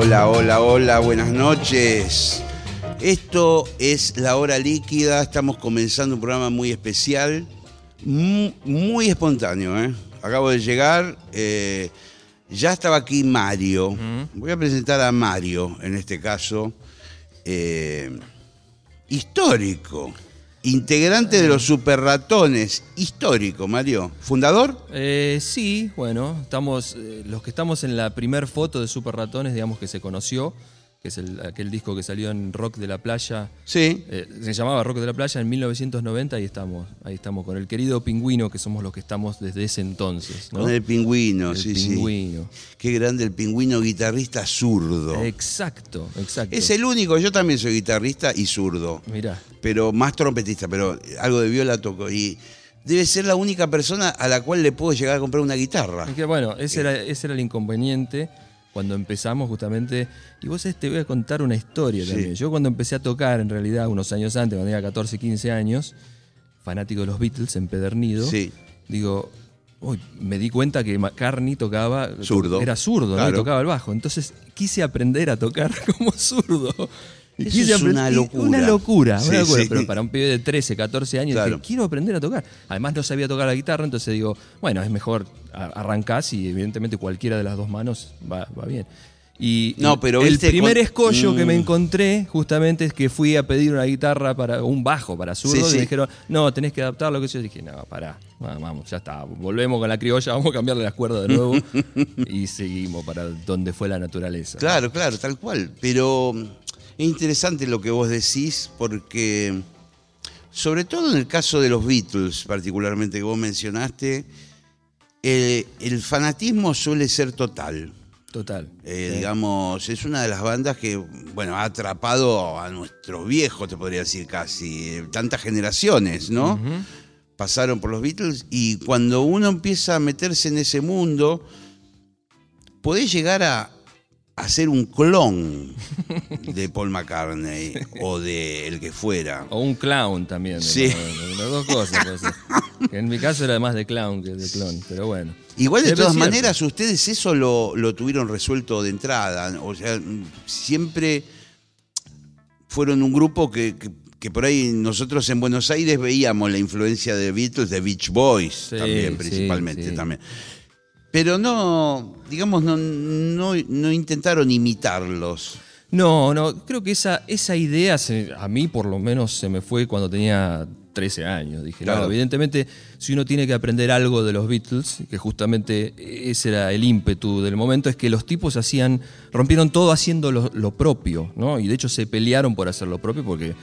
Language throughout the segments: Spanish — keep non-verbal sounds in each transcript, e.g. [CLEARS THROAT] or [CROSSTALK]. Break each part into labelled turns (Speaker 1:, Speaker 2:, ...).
Speaker 1: Hola, hola, hola, buenas noches. Esto es La Hora Líquida, estamos comenzando un programa muy especial, mu- muy, espontáneo. ¿eh? Acabo de llegar, eh, ya estaba aquí Mario. Voy a presentar a Mario, en este caso, eh, histórico, integrante de los Super Ratones, histórico, Mario. ¿Fundador?
Speaker 2: Eh, sí, bueno, estamos eh, los que estamos en la primer foto de Super Ratones, digamos que se conoció, que es el- aquel disco que salió en Rock de la Playa,
Speaker 1: Sí.
Speaker 2: eh, se llamaba Rock de la Playa en 1990 y estamos, ahí estamos con el querido Pingüino, que somos los que estamos desde ese entonces, ¿no?
Speaker 1: Con el pingüino,
Speaker 2: El
Speaker 1: sí, sí.
Speaker 2: Pingüino.
Speaker 1: Qué grande el pingüino guitarrista zurdo.
Speaker 2: Exacto, exacto.
Speaker 1: Es el único, yo también soy guitarrista y zurdo,
Speaker 2: Mirá,
Speaker 1: pero más trompetista, pero algo de viola toco y debe ser la única persona a la cual le puedo llegar a comprar una guitarra.
Speaker 2: es que, bueno, ese era, ese era el inconveniente cuando empezamos justamente. Y vos te voy a contar una historia
Speaker 1: Sí.
Speaker 2: también. Yo cuando empecé a tocar, en realidad, unos años antes, cuando tenía 14, 15 años, fanático de los Beatles, empedernido,
Speaker 1: Sí.
Speaker 2: digo, uy, me di cuenta que McCartney tocaba.
Speaker 1: Zurdo.
Speaker 2: Era zurdo, ¿no?
Speaker 1: Claro.
Speaker 2: Y tocaba el bajo. Entonces quise aprender a tocar [LAUGHS] como zurdo. Y
Speaker 1: Eso
Speaker 2: quise
Speaker 1: es una locura.
Speaker 2: Una locura,
Speaker 1: Sí,
Speaker 2: una locura.
Speaker 1: sí.
Speaker 2: Pero para un pibe de 13, 14 años,
Speaker 1: Claro.
Speaker 2: dije, quiero aprender a tocar. Además no sabía tocar la guitarra, entonces digo, bueno, es mejor arrancás y evidentemente cualquiera de las dos manos va, va bien. Y
Speaker 1: No, pero
Speaker 2: el primer
Speaker 1: con-
Speaker 2: escollo que me
Speaker 1: Mm.
Speaker 2: encontré justamente es que fui a pedir una guitarra para un bajo para zurdo
Speaker 1: Sí,
Speaker 2: y
Speaker 1: sí.
Speaker 2: me dijeron, no, tenés que adaptarlo. Que yo dije, no, pará, va- vamos, ya está, volvemos con la criolla, [LAUGHS] vamos a cambiarle las cuerdas de nuevo [LAUGHS] y seguimos para donde fue la naturaleza.
Speaker 1: Claro, claro, tal cual. Pero es interesante lo que vos decís porque, sobre todo en el caso de los Beatles, particularmente que vos mencionaste, eh, el fanatismo suele ser total.
Speaker 2: Total.
Speaker 1: Eh,
Speaker 2: Sí.
Speaker 1: Digamos, es una de las bandas que, bueno, ha atrapado a nuestros viejos, te podría decir casi, eh, tantas generaciones, ¿no? Pasaron por los Beatles y cuando uno empieza a meterse en ese mundo, podés llegar a hacer un clon de Paul McCartney o de el que fuera.
Speaker 2: O un clown también.
Speaker 1: Sí.
Speaker 2: Las dos cosas. Que en mi caso era más de clown que de clon, pero bueno.
Speaker 1: Igual de todas
Speaker 2: cierto.
Speaker 1: maneras, ustedes eso lo, lo tuvieron resuelto de entrada. O sea, siempre fueron un grupo que, que- que por ahí nosotros en Buenos Aires veíamos la influencia de Beatles, de Beach Boys
Speaker 2: Sí,
Speaker 1: también,
Speaker 2: sí,
Speaker 1: principalmente
Speaker 2: sí.
Speaker 1: también. Pero no, digamos, no, no, no intentaron imitarlos.
Speaker 2: No, no, creo que esa, esa idea se- a mí por lo menos se me fue cuando tenía 13 años. Dije,
Speaker 1: Claro.
Speaker 2: no, evidentemente si uno tiene que aprender algo de los Beatles, que justamente ese era el ímpetu del momento, es que los tipos hacían, rompieron todo haciendo lo, lo propio, ¿no? Y de hecho se pelearon por hacer lo propio porque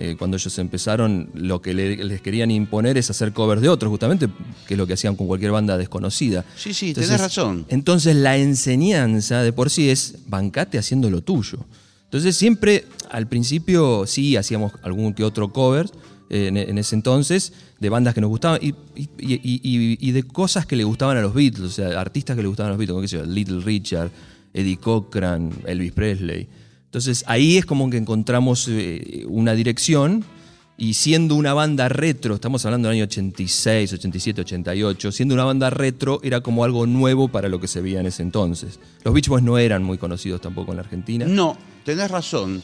Speaker 2: eh, cuando ellos empezaron lo que le- les querían imponer es hacer covers de otros, justamente, que es lo que hacían con cualquier banda desconocida.
Speaker 1: Sí, sí, tenés razón.
Speaker 2: Entonces la enseñanza de por sí es bancate haciendo lo tuyo. Entonces siempre, al principio sí hacíamos algún que otro cover eh, en, en ese entonces de bandas que nos gustaban y, y- y- y- y de cosas que le gustaban a los Beatles, o sea, artistas que le gustaban a los Beatles, como sé yo, Little Richard, Eddie Cochran, Elvis Presley. Entonces ahí es como que encontramos eh, una dirección y siendo una banda retro, estamos hablando del año 86, 87, 88, siendo una banda retro era como algo nuevo para lo que se veía en ese entonces. Los Beach Boys no eran muy conocidos tampoco en la Argentina.
Speaker 1: No, tenés razón.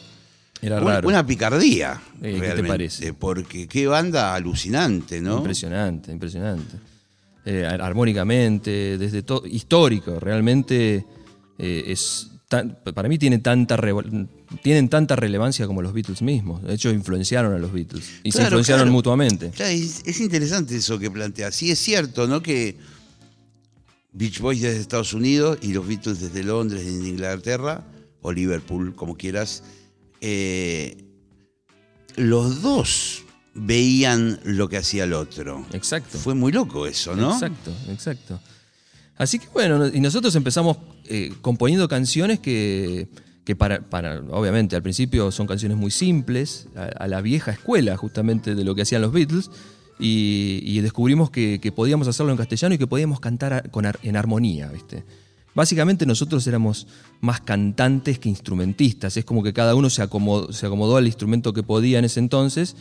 Speaker 2: Era
Speaker 1: Una,
Speaker 2: raro.
Speaker 1: una picardía.
Speaker 2: Eh, ¿qué te parece?
Speaker 1: Porque qué banda alucinante, ¿no?
Speaker 2: Impresionante, impresionante. Eh, ar- armónicamente, desde todo, histórico, realmente eh, es tan- para mí tiene tanta tienen tanta relevancia como los Beatles mismos. De hecho, influenciaron a los Beatles y se influenciaron
Speaker 1: claro.
Speaker 2: mutuamente.
Speaker 1: Claro, es, es interesante eso que planteas. Sí, es cierto, ¿no? Que Beach Boys desde Estados Unidos y los Beatles desde Londres, desde Inglaterra, o Liverpool, como quieras, eh, los dos veían lo que hacía el otro.
Speaker 2: Exacto.
Speaker 1: Fue muy loco eso, ¿no?
Speaker 2: Exacto, exacto. Así que bueno, y nosotros empezamos eh, componiendo canciones que, que para, para, obviamente, al principio son canciones muy simples, a, la vieja escuela justamente de lo que hacían los Beatles, y, descubrimos que, podíamos hacerlo en castellano y que podíamos cantar con en armonía, ¿viste? Básicamente nosotros éramos más cantantes que instrumentistas, es como que cada uno se acomodó, se acomodó al instrumento que podía en ese entonces,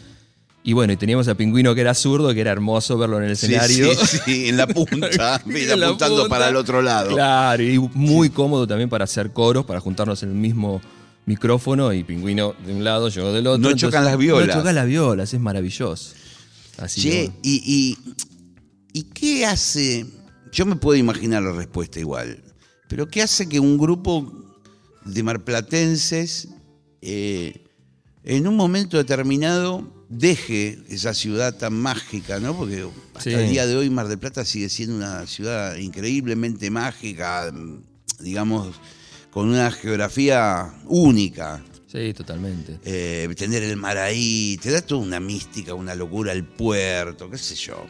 Speaker 2: y bueno, y teníamos a Pingüino que era zurdo, que era hermoso verlo en el
Speaker 1: Sí,
Speaker 2: escenario.
Speaker 1: sí, sí, en la [LAUGHS] punta, mira,
Speaker 2: En la [LAUGHS]
Speaker 1: apuntando
Speaker 2: punta.
Speaker 1: para el otro lado.
Speaker 2: Claro, y muy cómodo también para hacer coros, para juntarnos en el mismo micrófono y pingüino de un lado, yo del otro.
Speaker 1: No chocan las violas.
Speaker 2: No chocan las violas, es maravilloso. Así
Speaker 1: Che, y, ¿y qué hace? Yo me puedo imaginar la respuesta igual, pero ¿qué hace que un grupo de marplatenses eh, en un momento determinado deje esa ciudad tan mágica, ¿no? Porque hasta
Speaker 2: Sí.
Speaker 1: el día de hoy Mar del Plata sigue siendo una ciudad increíblemente mágica, digamos, con una geografía única.
Speaker 2: sí, totalmente.
Speaker 1: Eh, tener el mar ahí, te da toda una mística, una locura el puerto, qué sé yo.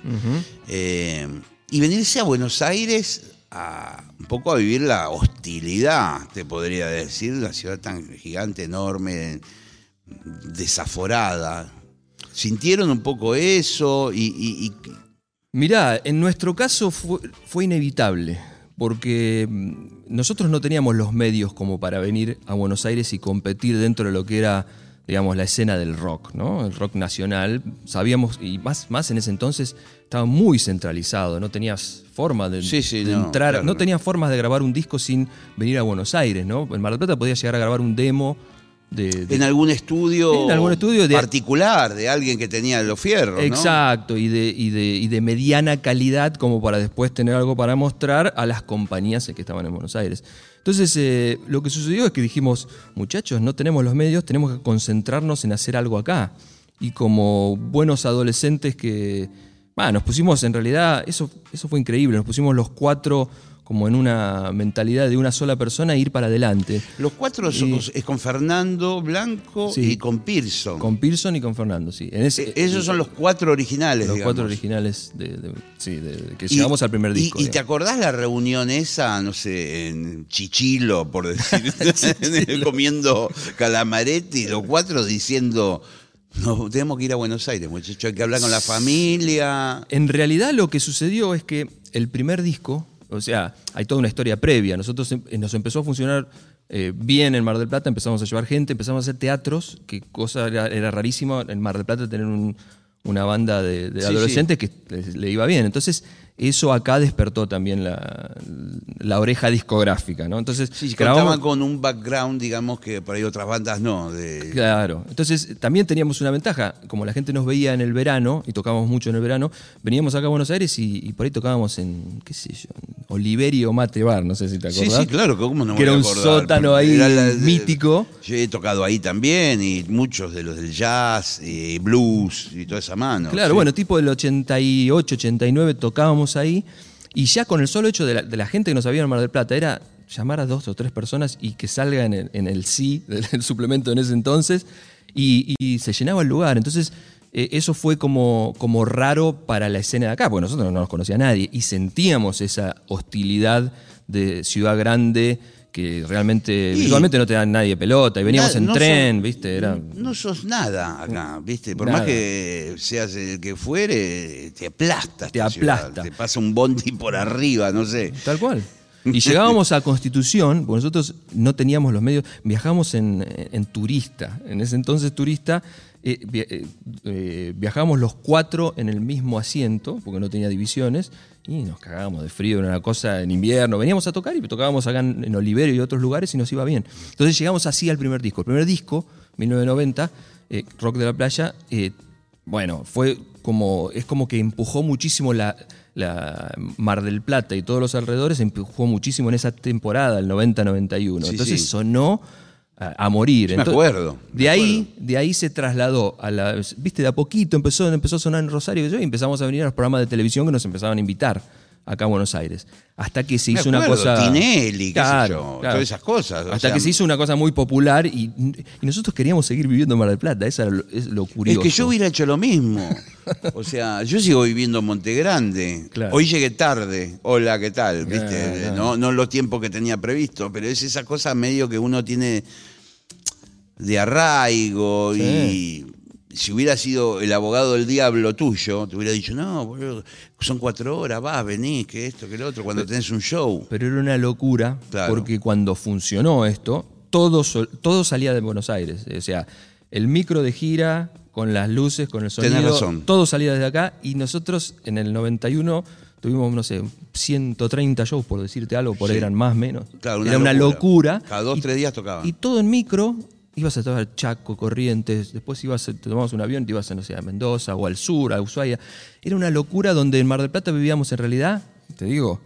Speaker 1: Eh, y venirse a Buenos Aires a un poco a vivir la hostilidad, te podría decir, la ciudad tan gigante, enorme, desaforada. ¿Sintieron un poco eso? Y, y- y-
Speaker 2: Mirá, en nuestro caso fue, fue inevitable, porque mm, nosotros no teníamos los medios como para venir a Buenos Aires y competir dentro de lo que era, digamos, la escena del rock, ¿no? El rock nacional. Sabíamos, y más, más en ese entonces, estaba muy centralizado, no tenías forma de,
Speaker 1: Sí, sí,
Speaker 2: de
Speaker 1: no,
Speaker 2: entrar,
Speaker 1: claro.
Speaker 2: no tenías formas de grabar un disco sin venir a Buenos Aires, ¿no? En Mar del Plata podías llegar a grabar un demo de... de-
Speaker 1: en algún estudio,
Speaker 2: En algún estudio de-
Speaker 1: particular de alguien que tenía los fierros, ¿no?
Speaker 2: Exacto, y de, y, de, y de mediana calidad como para después tener algo para mostrar a las compañías que estaban en Buenos Aires. Entonces, eh, lo que sucedió es que dijimos, muchachos, no tenemos los medios, tenemos que concentrarnos en hacer algo acá. Y como buenos adolescentes que, bueno, nos pusimos en realidad, eso, eso fue increíble, nos pusimos los cuatro como en una mentalidad de una sola persona e ir para adelante.
Speaker 1: Los cuatro es con Fernando Blanco
Speaker 2: Sí.
Speaker 1: y con Pearson.
Speaker 2: Con Pearson y con Fernando, sí. En ese-
Speaker 1: Eh, Esos son los cuatro originales,
Speaker 2: los
Speaker 1: digamos.
Speaker 2: cuatro originales de, de- sí, de- que
Speaker 1: Y-
Speaker 2: llegamos al primer disco.
Speaker 1: ¿Y, te acordás la reunión esa, no sé, en Chichilo, por decir, [LAUGHS] [LAUGHS] comiendo calamaretti, los cuatro diciendo, no, tenemos que ir a Buenos Aires, muchachos, hay que hablar con la familia.
Speaker 2: En realidad lo que sucedió es que el primer disco, o sea, hay toda una historia previa. Nosotros em- nos empezó a funcionar eh, bien en Mar del Plata, empezamos a llevar gente, empezamos a hacer teatros, que cosa era, era rarísima en Mar del Plata tener un- una banda de, de
Speaker 1: Sí,
Speaker 2: adolescentes que les- le iba bien. Entonces, eso acá despertó también la, la oreja discográfica, ¿no? Entonces,
Speaker 1: Sí,
Speaker 2: grabamos-
Speaker 1: con un background, digamos, que por ahí otras bandas no. De,
Speaker 2: Claro. Entonces también teníamos una ventaja. Como la gente nos veía en el verano, y tocábamos mucho en el verano, veníamos acá a Buenos Aires y, y por ahí tocábamos en, qué sé yo, en Oliverio Mate Bar, no sé si te
Speaker 1: Sí,
Speaker 2: acordás.
Speaker 1: sí, claro, ¿cómo no me
Speaker 2: Que era un
Speaker 1: acordar?
Speaker 2: sótano ahí
Speaker 1: era la-
Speaker 2: mítico.
Speaker 1: Yo he tocado ahí también y muchos de los del jazz, y blues y toda esa mano.
Speaker 2: Claro,
Speaker 1: sí.
Speaker 2: bueno, tipo del 88, 89 tocábamos ahí. Y ya con el solo hecho de la, gente que nos había en Mar del Plata era llamar a dos o tres personas y que salga en el, sí [LAUGHS] del suplemento en ese entonces. Y, y se llenaba el lugar. Entonces eh, eso fue como, como raro para la escena de acá, porque nosotros no nos conocía nadie. Y sentíamos esa hostilidad de ciudad grande que realmente
Speaker 1: Y-
Speaker 2: visualmente no te da nadie pelota y veníamos en
Speaker 1: no
Speaker 2: tren,
Speaker 1: sos-
Speaker 2: ¿viste? Era,
Speaker 1: No sos nada acá, ¿viste? Por
Speaker 2: Nada.
Speaker 1: más que seas el que fuere, te aplasta.
Speaker 2: Te
Speaker 1: ciudad.
Speaker 2: aplasta.
Speaker 1: Te pasa un bondi por arriba, no sé.
Speaker 2: Tal cual. Y llegábamos a Constitución, porque nosotros no teníamos los medios, viajamos en, en turista. En ese entonces turista, eh, eh, eh, viajábamos los cuatro en el mismo asiento, porque no tenía divisiones, y nos cagábamos de frío, era una cosa en invierno. Veníamos a tocar y tocábamos acá en, Oliverio y otros lugares y nos iba bien. Entonces llegamos así al primer disco. El primer disco, 1990, eh, Rock de la Playa, eh, bueno, fue como, es como que empujó muchísimo la, la Mar del Plata y todos los alrededores, empujó muchísimo en esa temporada, el 90-91.
Speaker 1: Sí,
Speaker 2: Entonces
Speaker 1: sí.
Speaker 2: sonó a, a morir.
Speaker 1: Me
Speaker 2: Entonces,
Speaker 1: acuerdo, me
Speaker 2: De ahí, de ahí se trasladó a la. Viste, de a poquito empezó, empezó a sonar en Rosario y yo, y empezamos a venir a los programas de televisión que nos empezaban a invitar acá a Buenos Aires. Hasta que se hizo una cosa.
Speaker 1: Tinelli, qué sé yo, todas esas cosas, o
Speaker 2: Hasta
Speaker 1: sea,
Speaker 2: que se hizo una cosa muy popular y, y nosotros queríamos seguir viviendo en Mar del Plata. Lo, es lo
Speaker 1: Es
Speaker 2: curioso.
Speaker 1: que yo hubiera hecho lo mismo. [LAUGHS] O sea, yo sigo viviendo en Monte Grande.
Speaker 2: Claro.
Speaker 1: Hoy llegué tarde. Hola, ¿qué tal? ¿Viste?
Speaker 2: Claro, claro.
Speaker 1: No, no los tiempos que tenía previsto, pero es esa cosa medio que uno tiene de arraigo y si hubiera sido el abogado del diablo tuyo, te hubiera dicho, no, boludo, son cuatro horas, vas, venís, que esto, que lo otro, cuando tenés un show.
Speaker 2: Pero era una locura,
Speaker 1: Claro.
Speaker 2: porque cuando funcionó esto, todo, todo salía de Buenos Aires. O sea, el micro de gira, con las luces, con el
Speaker 1: Tenés
Speaker 2: sonido,
Speaker 1: razón.
Speaker 2: todo salía desde acá. Y nosotros en el 91 tuvimos, no sé, 130 shows, por decirte algo, por ahí eran más menos.
Speaker 1: Claro,
Speaker 2: Era una locura.
Speaker 1: Cada dos,
Speaker 2: Y-
Speaker 1: tres días tocaban.
Speaker 2: Y todo en micro, ibas a tomar Chaco, Corrientes, después ibas a, te tomabas un avión, te ibas a, no sé, a Mendoza o al sur, a Ushuaia. Era una locura donde en Mar del Plata vivíamos en realidad, te digo,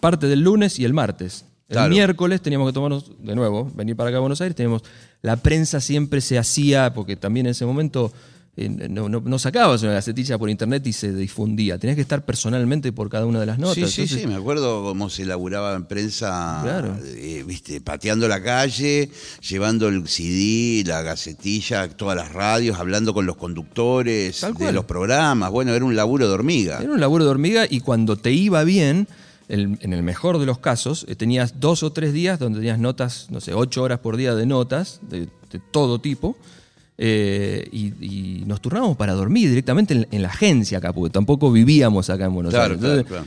Speaker 2: parte del lunes y el martes. El
Speaker 1: Claro.
Speaker 2: miércoles teníamos que tomarnos, de nuevo, venir para acá a Buenos Aires, teníamos, la prensa siempre se hacía, porque también en ese momento no, no- no sacabas una gacetilla por internet y se difundía. Tenías que estar personalmente por cada una de las notas.
Speaker 1: Sí, sí,
Speaker 2: Entonces,
Speaker 1: sí, me acuerdo cómo se laburaba en prensa,
Speaker 2: Claro.
Speaker 1: eh, viste, pateando la calle, llevando el CD, la gacetilla, todas las radios, hablando con los conductores de los programas. Bueno, era un laburo de hormiga.
Speaker 2: Era un laburo de hormiga y cuando te iba bien, el- en el mejor de los casos, eh, tenías dos o tres días donde tenías notas, no sé, ocho horas por día de notas de, de todo tipo. Eh, y, y nos turnábamos para dormir directamente en, en la agencia acá, porque tampoco vivíamos acá en Buenos
Speaker 1: Claro,
Speaker 2: Aires. Entonces,
Speaker 1: claro.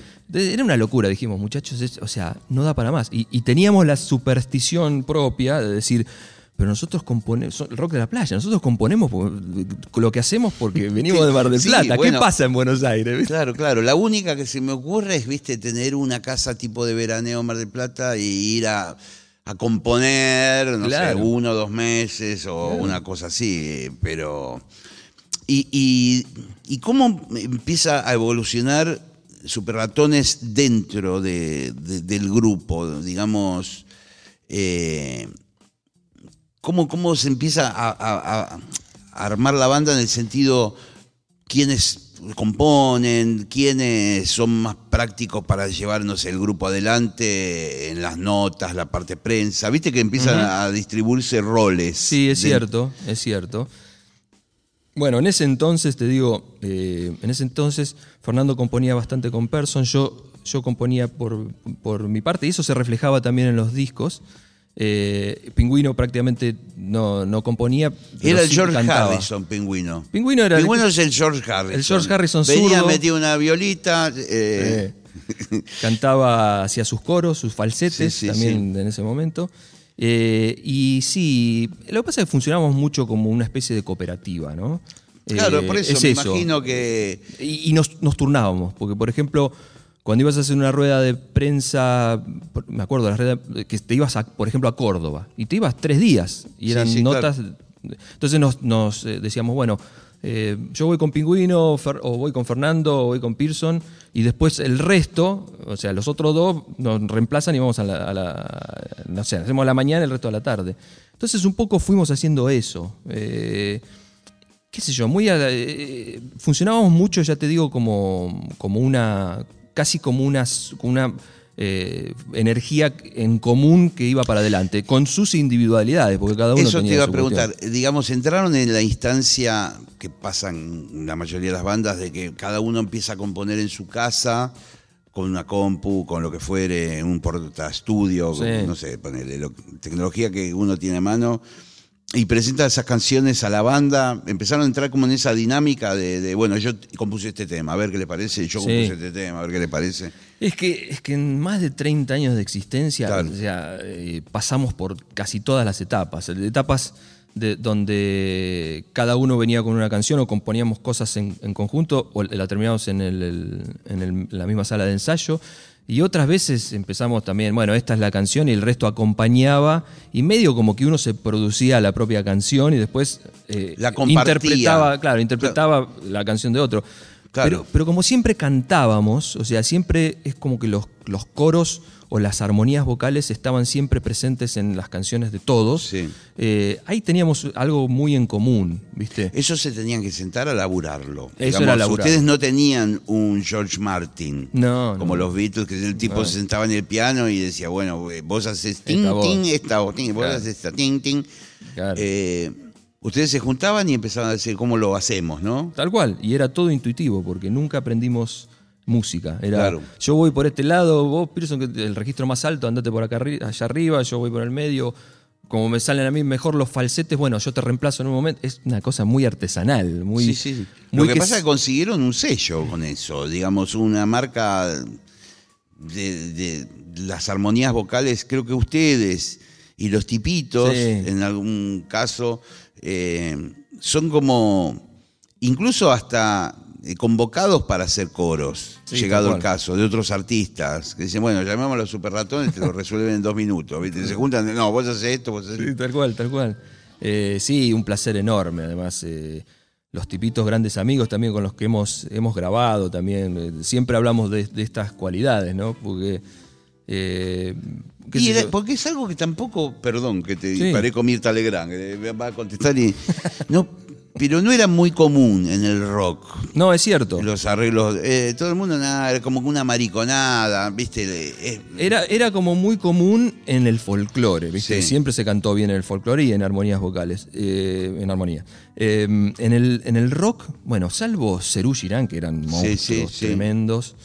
Speaker 2: era una locura, dijimos, muchachos, es- o sea, no da para más. Y, y teníamos la superstición propia de decir, pero nosotros componemos, el rock de la playa, nosotros componemos lo que hacemos porque [LAUGHS] venimos de Mar del
Speaker 1: Sí,
Speaker 2: Plata.
Speaker 1: bueno.
Speaker 2: ¿Qué pasa en Buenos Aires?
Speaker 1: Claro, claro. La única que se me ocurre es, viste, tener una casa tipo de veraneo en Mar del Plata y ir a, a componer, no
Speaker 2: Claro.
Speaker 1: sé, uno o dos meses o una cosa así. Pero. Y, y, ¿Y cómo empieza a evolucionar Super Ratones dentro de- de- del grupo? Digamos. eh, ¿cómo, ¿Cómo se empieza a- a armar la banda en el sentido quiénes componen, quiénes son más prácticos para llevarnos el grupo adelante en las notas, la parte prensa. Viste que empiezan a distribuirse roles.
Speaker 2: Sí, es
Speaker 1: de-
Speaker 2: cierto, es cierto. Bueno, en ese entonces, te digo, eh, en ese entonces Fernando componía bastante con Person, yo, yo componía por, por mi parte y eso se reflejaba también en los discos. Eh, Pingüino prácticamente no, no componía.
Speaker 1: Era el
Speaker 2: sí
Speaker 1: George
Speaker 2: cantaba.
Speaker 1: Harrison, Pingüino.
Speaker 2: Pingüino era el
Speaker 1: Pingüino
Speaker 2: que-
Speaker 1: es el George Harrison.
Speaker 2: El George Harrison
Speaker 1: Venía,
Speaker 2: zurdo.
Speaker 1: metía una violita. eh,
Speaker 2: cantaba hacia sus coros, sus falsetes
Speaker 1: Sí, sí,
Speaker 2: también en ese momento. Eh, y sí, lo que pasa es que funcionamos mucho como una especie de cooperativa, ¿no?
Speaker 1: Claro, por eso
Speaker 2: es
Speaker 1: me imagino que.
Speaker 2: Y, y nos, nos turnábamos, porque por ejemplo, cuando ibas a hacer una rueda de prensa, me acuerdo, la rueda, que te ibas, a, por ejemplo, a Córdoba, y te ibas tres días, y eran
Speaker 1: sí,
Speaker 2: notas. Entonces nos, nos, eh, decíamos, bueno, eh, yo voy con Pingüino, Fer- o voy con Fernando, o voy con Pearson, y después el resto, o sea, los otros dos nos reemplazan y vamos a la, a la- no sé, hacemos a la mañana y el resto a la tarde. Entonces un poco fuimos haciendo eso. Eh, qué sé yo, muy a- eh, funcionábamos mucho, ya te digo, como, como una, casi como una, una eh, energía en común que iba para adelante, con sus individualidades, porque cada uno
Speaker 1: Eso te iba a preguntar.
Speaker 2: cuestión.
Speaker 1: Digamos, entraron en la instancia que pasan la mayoría de las bandas de que cada uno empieza a componer en su casa con una compu, con lo que fuere, un portaestudio,
Speaker 2: Sí.
Speaker 1: con, no sé, ponele, lo- tecnología que uno tiene a mano. Y presenta esas canciones a la banda, empezaron a entrar como en esa dinámica de, de, bueno, yo compuse este tema, a ver qué le parece, yo
Speaker 2: Sí.
Speaker 1: compuse este tema, a ver qué le parece.
Speaker 2: Es que, es que en más de 30 años de existencia
Speaker 1: Claro.
Speaker 2: o sea, eh, pasamos por casi todas las etapas. Etapas de, donde cada uno venía con una canción o componíamos cosas en, en conjunto o la terminamos en, el- el- en el- la misma sala de ensayo. Y otras veces empezamos también, bueno, esta es la canción y el resto acompañaba y medio como que uno se producía la propia canción y después eh,
Speaker 1: La
Speaker 2: interpretaba, claro, interpretaba la canción de otro.
Speaker 1: Claro.
Speaker 2: Pero, pero como siempre cantábamos, o sea, siempre es como que los, los coros o las armonías vocales estaban siempre presentes en las canciones de todos.
Speaker 1: Sí.
Speaker 2: eh, ahí teníamos algo muy en común, ¿viste?
Speaker 1: Ellos se tenían que sentar a laburarlo.
Speaker 2: Eso era laburar.
Speaker 1: Ustedes no tenían un George Martin.
Speaker 2: No,
Speaker 1: Como
Speaker 2: no.
Speaker 1: los Beatles, que el tipo se sentaba en el piano y decía, bueno, vos haces tin,
Speaker 2: Esta voz.
Speaker 1: tin, esta voz, tin, vos
Speaker 2: Claro.
Speaker 1: haces esta, tin, tin.
Speaker 2: Claro.
Speaker 1: Eh, Ustedes se juntaban y empezaban a decir cómo lo hacemos, ¿no?
Speaker 2: Tal cual, y era todo intuitivo, porque nunca aprendimos música. Era,
Speaker 1: Claro.
Speaker 2: yo voy por este lado, vos, Pearson, que el registro más alto, andate por acá arri- allá arriba, yo voy por el medio. Como me salen a mí mejor los falsetes, bueno, yo te reemplazo en un momento. Es una cosa muy artesanal, muy.
Speaker 1: sí, sí.
Speaker 2: muy
Speaker 1: Lo que, pasa es que consiguieron un sello con eso, digamos, una marca de, de las armonías vocales, creo que ustedes y los tipitos,
Speaker 2: Sí.
Speaker 1: en algún caso, eh, son como incluso hasta convocados para hacer coros,
Speaker 2: Sí,
Speaker 1: llegado el caso, de otros artistas, que dicen, bueno, llamamos a los super ratones, te lo resuelven en dos minutos, ¿viste? Se juntan, no, vos haces esto, vos haces
Speaker 2: Sí, tal cual, tal cual. Eh, sí, un placer enorme. Además, eh, los tipitos grandes amigos también con los que hemos, hemos grabado también. eh, siempre hablamos de, de estas cualidades, ¿no? Porque. eh,
Speaker 1: Y era- porque es algo que tampoco, perdón, que te
Speaker 2: Sí.
Speaker 1: disparé con Mirta Legrand, va a contestar y. [LAUGHS] No, pero no era muy común en el rock.
Speaker 2: No, es cierto.
Speaker 1: Los arreglos, eh, todo el mundo nada, era como una mariconada, ¿viste? Eh,
Speaker 2: Era, era como muy común en el folclore, ¿viste?
Speaker 1: Sí.
Speaker 2: Siempre se cantó bien en el folclore y en armonías vocales, eh, en armonía. Eh, en, el, en el rock, bueno, salvo Cerú Girán, que eran monstruos
Speaker 1: sí, sí.
Speaker 2: tremendos.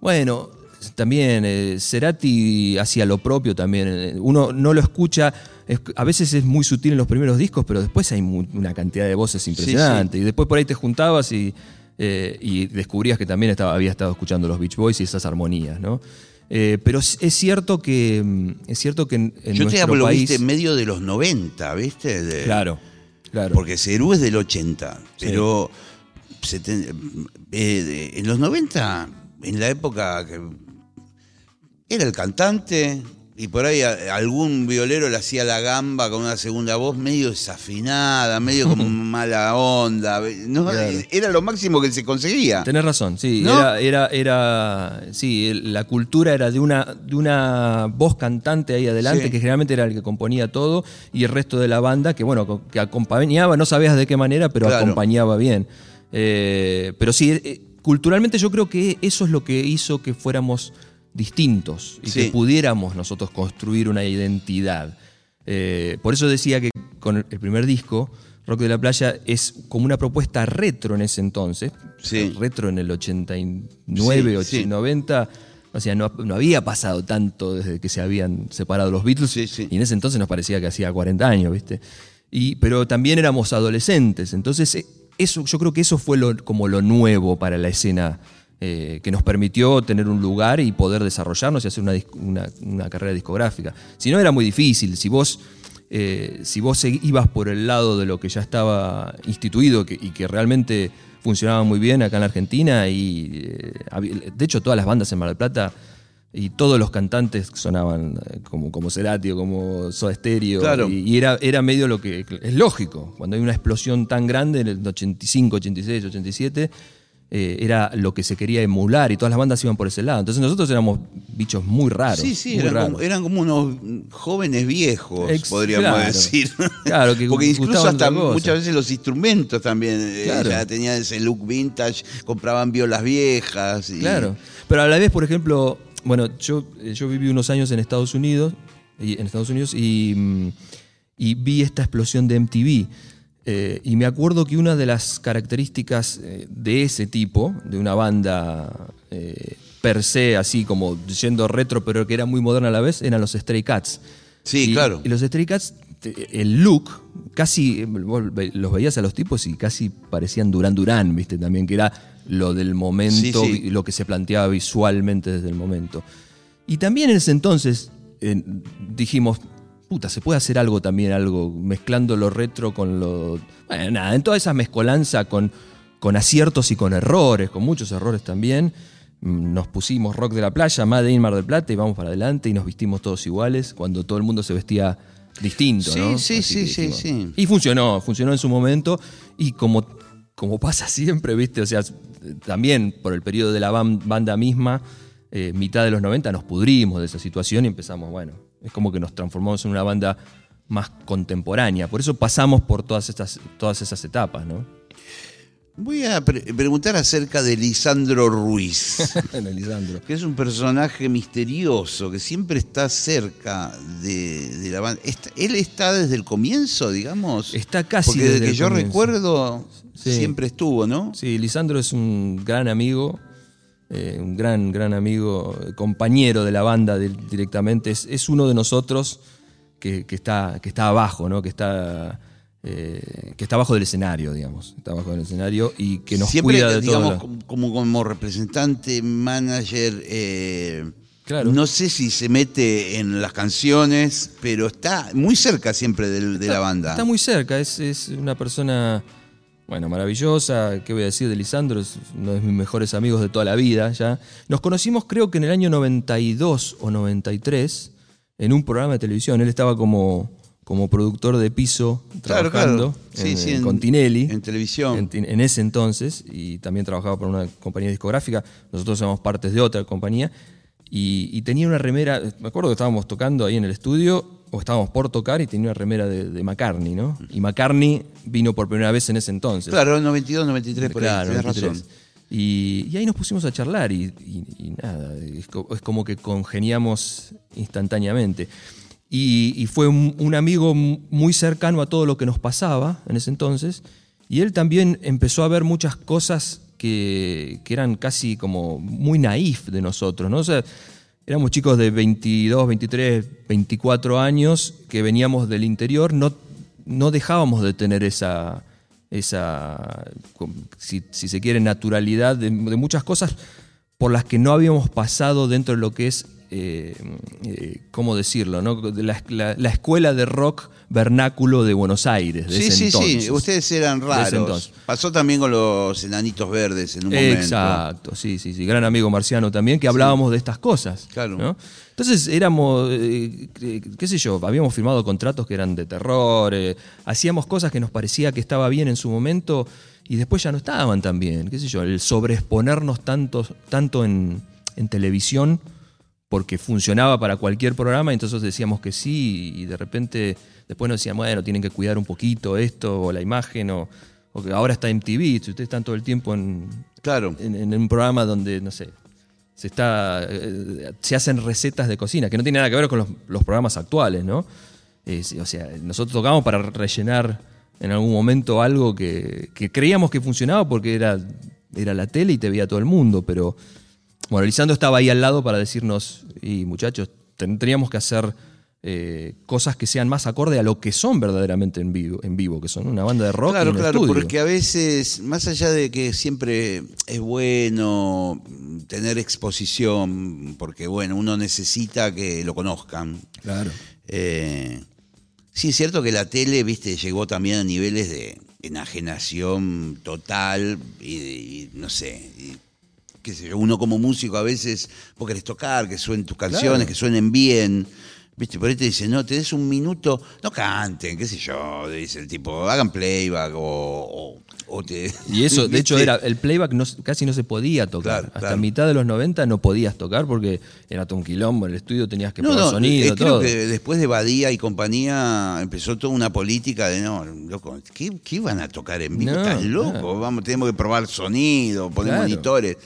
Speaker 2: bueno, también Cerati hacía lo propio también. Uno no lo escucha, es- a veces es muy sutil en los primeros discos, pero después hay una cantidad de voces impresionante. Y después por ahí te juntabas y, eh, y descubrías que también estaba, había estado escuchando los Beach Boys y esas armonías, ¿no? Eh, pero es cierto que mm, es cierto que en, en
Speaker 1: yo te hablo,
Speaker 2: país
Speaker 1: viste, en medio de los 90, ¿viste? De-
Speaker 2: claro claro
Speaker 1: Porque Cerú es del 80, pero seten- eh, en los 90, en la época que era el cantante y por ahí a- algún violero le hacía la gamba con una segunda voz medio desafinada, medio como [LAUGHS] mala onda. ¿no?
Speaker 2: Claro.
Speaker 1: Era lo máximo que se conseguía.
Speaker 2: Tenés razón, sí.
Speaker 1: ¿No?
Speaker 2: Era, era, era, sí, la cultura era de una, de una voz cantante ahí adelante,
Speaker 1: Sí.
Speaker 2: que generalmente era el que componía todo, y el resto de la banda, que bueno, que acompañaba, no sabías de qué manera, pero
Speaker 1: Claro.
Speaker 2: acompañaba bien. Eh, pero sí, eh, culturalmente yo creo que eso es lo que hizo que fuéramos distintos y
Speaker 1: Sí.
Speaker 2: que pudiéramos nosotros construir una identidad. Eh, por eso decía que con el primer disco, Rock de la Playa, es como una propuesta retro en ese entonces.
Speaker 1: Sí.
Speaker 2: Retro en el 89,
Speaker 1: Sí, sí.
Speaker 2: 80, 90. O sea, no, no había pasado tanto desde que se habían separado los Beatles. Y en ese entonces nos parecía que hacía 40 años, ¿viste? Y, pero también éramos adolescentes. Entonces, eh, eso, yo creo que eso fue lo- como lo nuevo para la escena eh, que nos permitió tener un lugar y poder desarrollarnos y hacer una, una- una carrera discográfica. Si no, era muy difícil. Si vos, eh, si vos ibas por el lado de lo que ya estaba instituido que- y que realmente funcionaba muy bien acá en la Argentina, y eh, de hecho todas las bandas en Mar del Plata y todos los cantantes sonaban como, como Cerati o como Soda Stereo.
Speaker 1: Claro.
Speaker 2: Y, y era, era medio lo que es lógico. Cuando hay una explosión tan grande en el 85, 86, 87, eh, era lo que se quería emular y todas las bandas iban por ese lado. Entonces nosotros éramos bichos muy raros.
Speaker 1: Sí, sí,
Speaker 2: muy
Speaker 1: eran
Speaker 2: raros.
Speaker 1: como, eran como unos jóvenes viejos,
Speaker 2: Ex-
Speaker 1: podríamos
Speaker 2: claro.
Speaker 1: decir.
Speaker 2: Claro, que [LAUGHS]
Speaker 1: Porque incluso hasta muchas veces los instrumentos también eh, ya tenían ese look vintage, compraban violas viejas. Y,
Speaker 2: Claro. Pero a la vez, por ejemplo, bueno, yo, eh, yo viví unos años en Estados Unidos, y, en Estados Unidos y, mm, y vi esta explosión de MTV. Eh, y me acuerdo que una de las características eh, de ese tipo, de una banda eh, per se, así como yendo retro, pero que era muy moderna a la vez, eran los Stray Cats.
Speaker 1: Sí,
Speaker 2: Y-
Speaker 1: claro.
Speaker 2: Y los Stray Cats, el look, casi los veías a los tipos y casi parecían Durán Durán, ¿viste? También que era lo del momento,
Speaker 1: Sí,
Speaker 2: lo que se planteaba visualmente desde el momento. Y también en ese entonces eh, dijimos, puta, se puede hacer algo también, algo mezclando lo retro con lo. Bueno, nada, en toda esa mezcolanza con, con aciertos y con errores, con muchos errores también. mm, Nos pusimos rock de la playa, Made in Mar del Plata y vamos para adelante y nos vestimos todos iguales cuando todo el mundo se vestía distinto,
Speaker 1: Sí,
Speaker 2: ¿no?
Speaker 1: sí,
Speaker 2: Así
Speaker 1: sí, sí, sí.
Speaker 2: Y funcionó, funcionó en su momento y como, como pasa siempre, ¿viste? O sea, también por el periodo de la ban- banda misma, eh, mitad de los 90 nos pudrimos de esa situación y empezamos, bueno, es como que nos transformamos en una banda más contemporánea. Por eso pasamos por todas, estas, todas esas etapas, ¿no?
Speaker 1: Voy a pre- preguntar acerca de Lisandro Ruiz, [LAUGHS]
Speaker 2: Lisandro.
Speaker 1: que es un personaje misterioso que siempre está cerca de, de la banda. Está- ¿Él está desde el comienzo, digamos?
Speaker 2: Está casi
Speaker 1: Porque desde
Speaker 2: desde
Speaker 1: que
Speaker 2: el
Speaker 1: yo
Speaker 2: comienzo.
Speaker 1: recuerdo,
Speaker 2: Sí.
Speaker 1: siempre estuvo, ¿no?
Speaker 2: Sí, Lisandro es un gran amigo, eh, un gran, gran amigo, compañero de la banda di- directamente. Es, es uno de nosotros que, que está, que está abajo, ¿no? Que está, eh, que está abajo del escenario, digamos. Está abajo del escenario y que nos
Speaker 1: Siempre,
Speaker 2: cuida de
Speaker 1: digamos,
Speaker 2: todo.
Speaker 1: como, como, como representante, manager, eh,
Speaker 2: Claro.
Speaker 1: no sé si se mete en las canciones, pero está muy cerca siempre de, la banda.
Speaker 2: Está muy cerca, es, es una persona, bueno, maravillosa. ¿Qué voy a decir de Lisandro? Es uno de mis mejores amigos de toda la vida ya. Nos conocimos creo que en el año 92 o 93 en un programa de televisión. Él estaba como, como productor de piso
Speaker 1: Claro,
Speaker 2: trabajando
Speaker 1: claro. Sí,
Speaker 2: en,
Speaker 1: sí,
Speaker 2: en-
Speaker 1: en-
Speaker 2: con Tinelli.
Speaker 1: en televisión.
Speaker 2: En, en ese entonces, y también trabajaba por una compañía discográfica. Nosotros somos partes de otra compañía. Y, y tenía una remera, me acuerdo que estábamos tocando ahí en el estudio, o estábamos por tocar, y tenía una remera de, de McCartney, ¿no? Y McCartney vino por primera vez en ese entonces.
Speaker 1: Claro, 92, 93, por ahí,
Speaker 2: Claro,
Speaker 1: tenés
Speaker 2: 93.
Speaker 1: razón.
Speaker 2: Y, y ahí nos pusimos a charlar y, y- y nada, es, co- es como que congeniamos instantáneamente. Y, fue un, un amigo muy cercano a todo lo que nos pasaba en ese entonces. Y él también empezó a ver muchas cosas que, que eran casi como muy naif de nosotros, ¿no? O sea, éramos chicos de 22, 23, 24 años que veníamos del interior, no, dejábamos de tener esa, esa si, si se quiere, naturalidad de muchas cosas por las que no habíamos pasado dentro de lo que es, eh, eh, ¿cómo decirlo? no? La, la- la escuela de rock vernáculo de Buenos Aires. De
Speaker 1: Sí,
Speaker 2: ese
Speaker 1: sí,
Speaker 2: entonces.
Speaker 1: sí, ustedes eran raros. Pasó también con los enanitos verdes en un momento.
Speaker 2: Exacto, sí, sí, sí. Gran amigo marciano también, que hablábamos de estas cosas.
Speaker 1: Claro.
Speaker 2: ¿no? Entonces éramos, eh, qué sé yo, habíamos firmado contratos que eran de terror, hacíamos cosas que nos parecía que estaba bien en su momento y después ya no estaban tan bien. Qué sé yo, el sobreexponernos tanto, tanto en, en televisión porque funcionaba para cualquier programa, entonces decíamos que sí, y de repente después nos decían, bueno, tienen que cuidar un poquito esto, o la imagen, o, o que ahora está MTV, si ustedes están todo el tiempo en,
Speaker 1: Claro.
Speaker 2: en, en un programa donde, no sé, se está eh, se hacen recetas de cocina, que no tiene nada que ver con los, los programas actuales, ¿no? Eh, o sea, nosotros tocamos para rellenar en algún momento algo que, que creíamos que funcionaba porque era, era la tele y te veía todo el mundo, pero bueno, Lisandro estaba ahí al lado para decirnos, y muchachos, ten- teníamos que hacer eh, cosas que sean más acorde a lo que son verdaderamente en vivo, en vivo que son una banda de rock. y
Speaker 1: Claro,
Speaker 2: un
Speaker 1: claro,
Speaker 2: estudio.
Speaker 1: porque a veces, más allá de que siempre es bueno tener exposición, porque bueno, uno necesita que lo conozcan.
Speaker 2: Claro.
Speaker 1: Eh, sí, es cierto que la tele, viste, llegó también a niveles de enajenación total y, y no sé, y, qué sé yo, uno como músico a veces, vos querés tocar, que suenen tus canciones,
Speaker 2: Claro.
Speaker 1: que suenen bien. Viste, por ahí te dicen, no, te des un minuto, no canten, qué sé yo, dice el tipo, hagan playback o, o, o te... [LAUGHS]
Speaker 2: Y eso, de hecho, era el playback no- casi no se podía tocar.
Speaker 1: Claro,
Speaker 2: Hasta
Speaker 1: claro.
Speaker 2: mitad de los 90 no podías tocar porque era todo un quilombo. En el estudio tenías que
Speaker 1: No,
Speaker 2: poner
Speaker 1: no,
Speaker 2: sonido,
Speaker 1: eh, creo
Speaker 2: todo.
Speaker 1: que después de Badía y compañía empezó toda una política de no, loco, ¿qué, qué iban a tocar en vivo?
Speaker 2: No, claro.
Speaker 1: vamos, tenemos que probar sonido, poner
Speaker 2: Claro.
Speaker 1: monitores.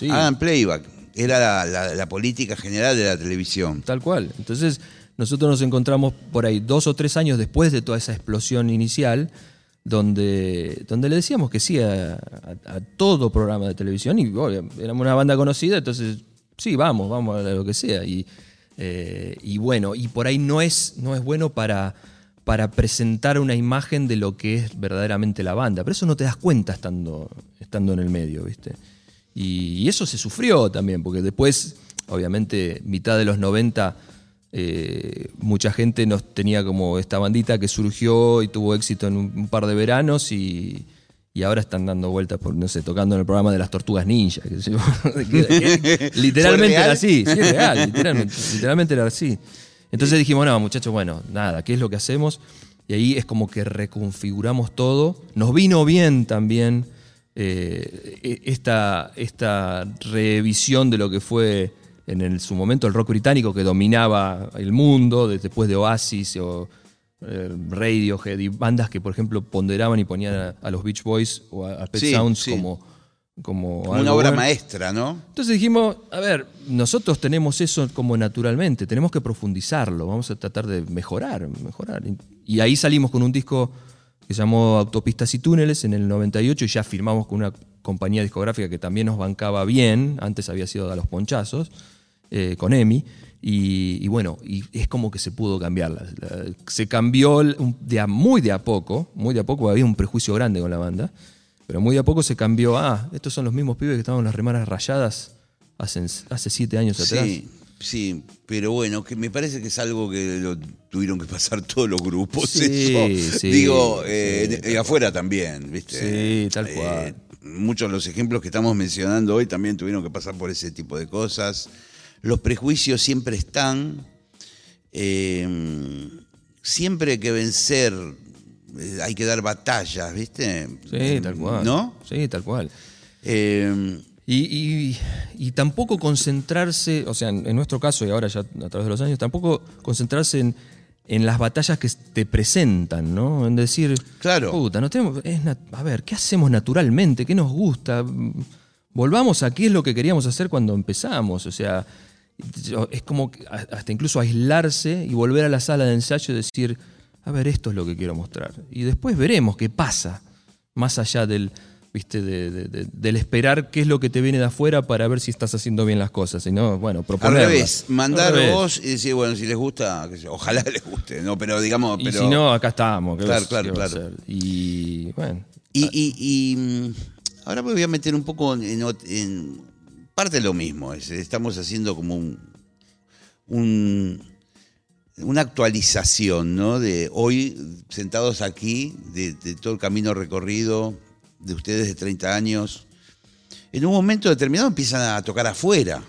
Speaker 2: Sí.
Speaker 1: Hagan playback. Era la, la- la política general de la televisión.
Speaker 2: Tal cual. Entonces, nosotros nos encontramos por ahí dos o tres años después de toda esa explosión inicial, donde, donde le decíamos que sí a, a- a todo programa de televisión y éramos una banda conocida, entonces sí, vamos, vamos a lo que sea. Y, eh, y bueno, y por ahí no es, no es bueno para, para presentar una imagen de lo que es verdaderamente la banda, pero eso no te das cuenta estando, estando en el medio, ¿viste? Y, y eso se sufrió también, porque después, obviamente, mitad de los 90, eh, mucha gente nos tenía como esta bandita que surgió y tuvo éxito en un, un par de veranos y, y ahora están dando vueltas por, no sé, tocando en el programa de las tortugas ninja. [LAUGHS] Que- que literalmente era así, sí, es real, literalmente, literalmente era así. Entonces dijimos, no, muchachos, bueno, nada, ¿qué es lo que hacemos? Y ahí es como que reconfiguramos todo. Nos vino bien también eh, e- esta, esta revisión de lo que fue en el- su momento el rock británico que dominaba el mundo, de- después de Oasis o, eh, Radiohead y bandas que, por ejemplo, ponderaban y ponían a, a los Beach Boys o a, a Pet
Speaker 1: Sí,
Speaker 2: Sounds
Speaker 1: sí.
Speaker 2: como, como,
Speaker 1: Como
Speaker 2: algo
Speaker 1: una obra
Speaker 2: bueno.
Speaker 1: maestra, ¿no?
Speaker 2: Entonces dijimos, a ver, nosotros tenemos eso como naturalmente, tenemos que profundizarlo, vamos a tratar de mejorar, mejorar. Y ahí salimos con un disco que se llamó Autopistas y Túneles en el 98 y ya firmamos con una compañía discográfica que también nos bancaba bien, antes había sido a los ponchazos, eh, con EMI. Y, y bueno, y es como que se pudo cambiar. se cambió de a- muy de a poco, muy de a poco, había un prejuicio grande con la banda, pero muy de a poco se cambió, ah, estos son los mismos pibes que estaban en las remaras rayadas hace, hace siete años atrás.
Speaker 1: Sí, sí, pero bueno, que me parece que es algo que lo tuvieron que pasar todos los grupos.
Speaker 2: Sí,
Speaker 1: eso.
Speaker 2: sí,
Speaker 1: Digo, eh,
Speaker 2: sí.
Speaker 1: afuera también, ¿viste?
Speaker 2: Sí, tal cual.
Speaker 1: muchos de los ejemplos que estamos mencionando hoy también tuvieron que pasar por ese tipo de cosas. Los prejuicios siempre están. eh, siempre hay que vencer, eh, hay que dar batallas, ¿viste?
Speaker 2: Sí, tal cual.
Speaker 1: ¿No?
Speaker 2: Sí, tal cual.
Speaker 1: Eh,
Speaker 2: Y, y- y tampoco concentrarse, o sea, en, en nuestro caso y ahora ya a través de los años, tampoco concentrarse en, en las batallas que te presentan, ¿no? En decir,
Speaker 1: Claro.
Speaker 2: puta, no tenemos, es a ver, ¿qué hacemos naturalmente? ¿Qué nos gusta? Volvamos a qué es lo que queríamos hacer cuando empezamos, o sea, es como hasta incluso aislarse y volver a la sala de ensayo y decir, a ver, esto es lo que quiero mostrar. Y después veremos qué pasa, más allá del, viste, de- de- de- del esperar qué es lo que te viene de afuera para ver si estás haciendo bien las cosas. Y no, bueno,
Speaker 1: Al revés, mandar
Speaker 2: Al revés.
Speaker 1: vos y decir, bueno, si les gusta, qué sé yo, ojalá [LAUGHS] les guste, ¿no? Pero digamos,
Speaker 2: Y
Speaker 1: pero.
Speaker 2: si no, acá estamos. ¿qué
Speaker 1: Claro,
Speaker 2: vas-
Speaker 1: claro,
Speaker 2: qué
Speaker 1: claro.
Speaker 2: Y bueno,
Speaker 1: Y, y- y, mm, ahora me voy a meter un poco en, en parte de lo mismo. es, estamos haciendo como un, un- una actualización, ¿no? De hoy, sentados aquí, de, de todo el camino recorrido de ustedes de 30 años. En un momento determinado empiezan a tocar afuera.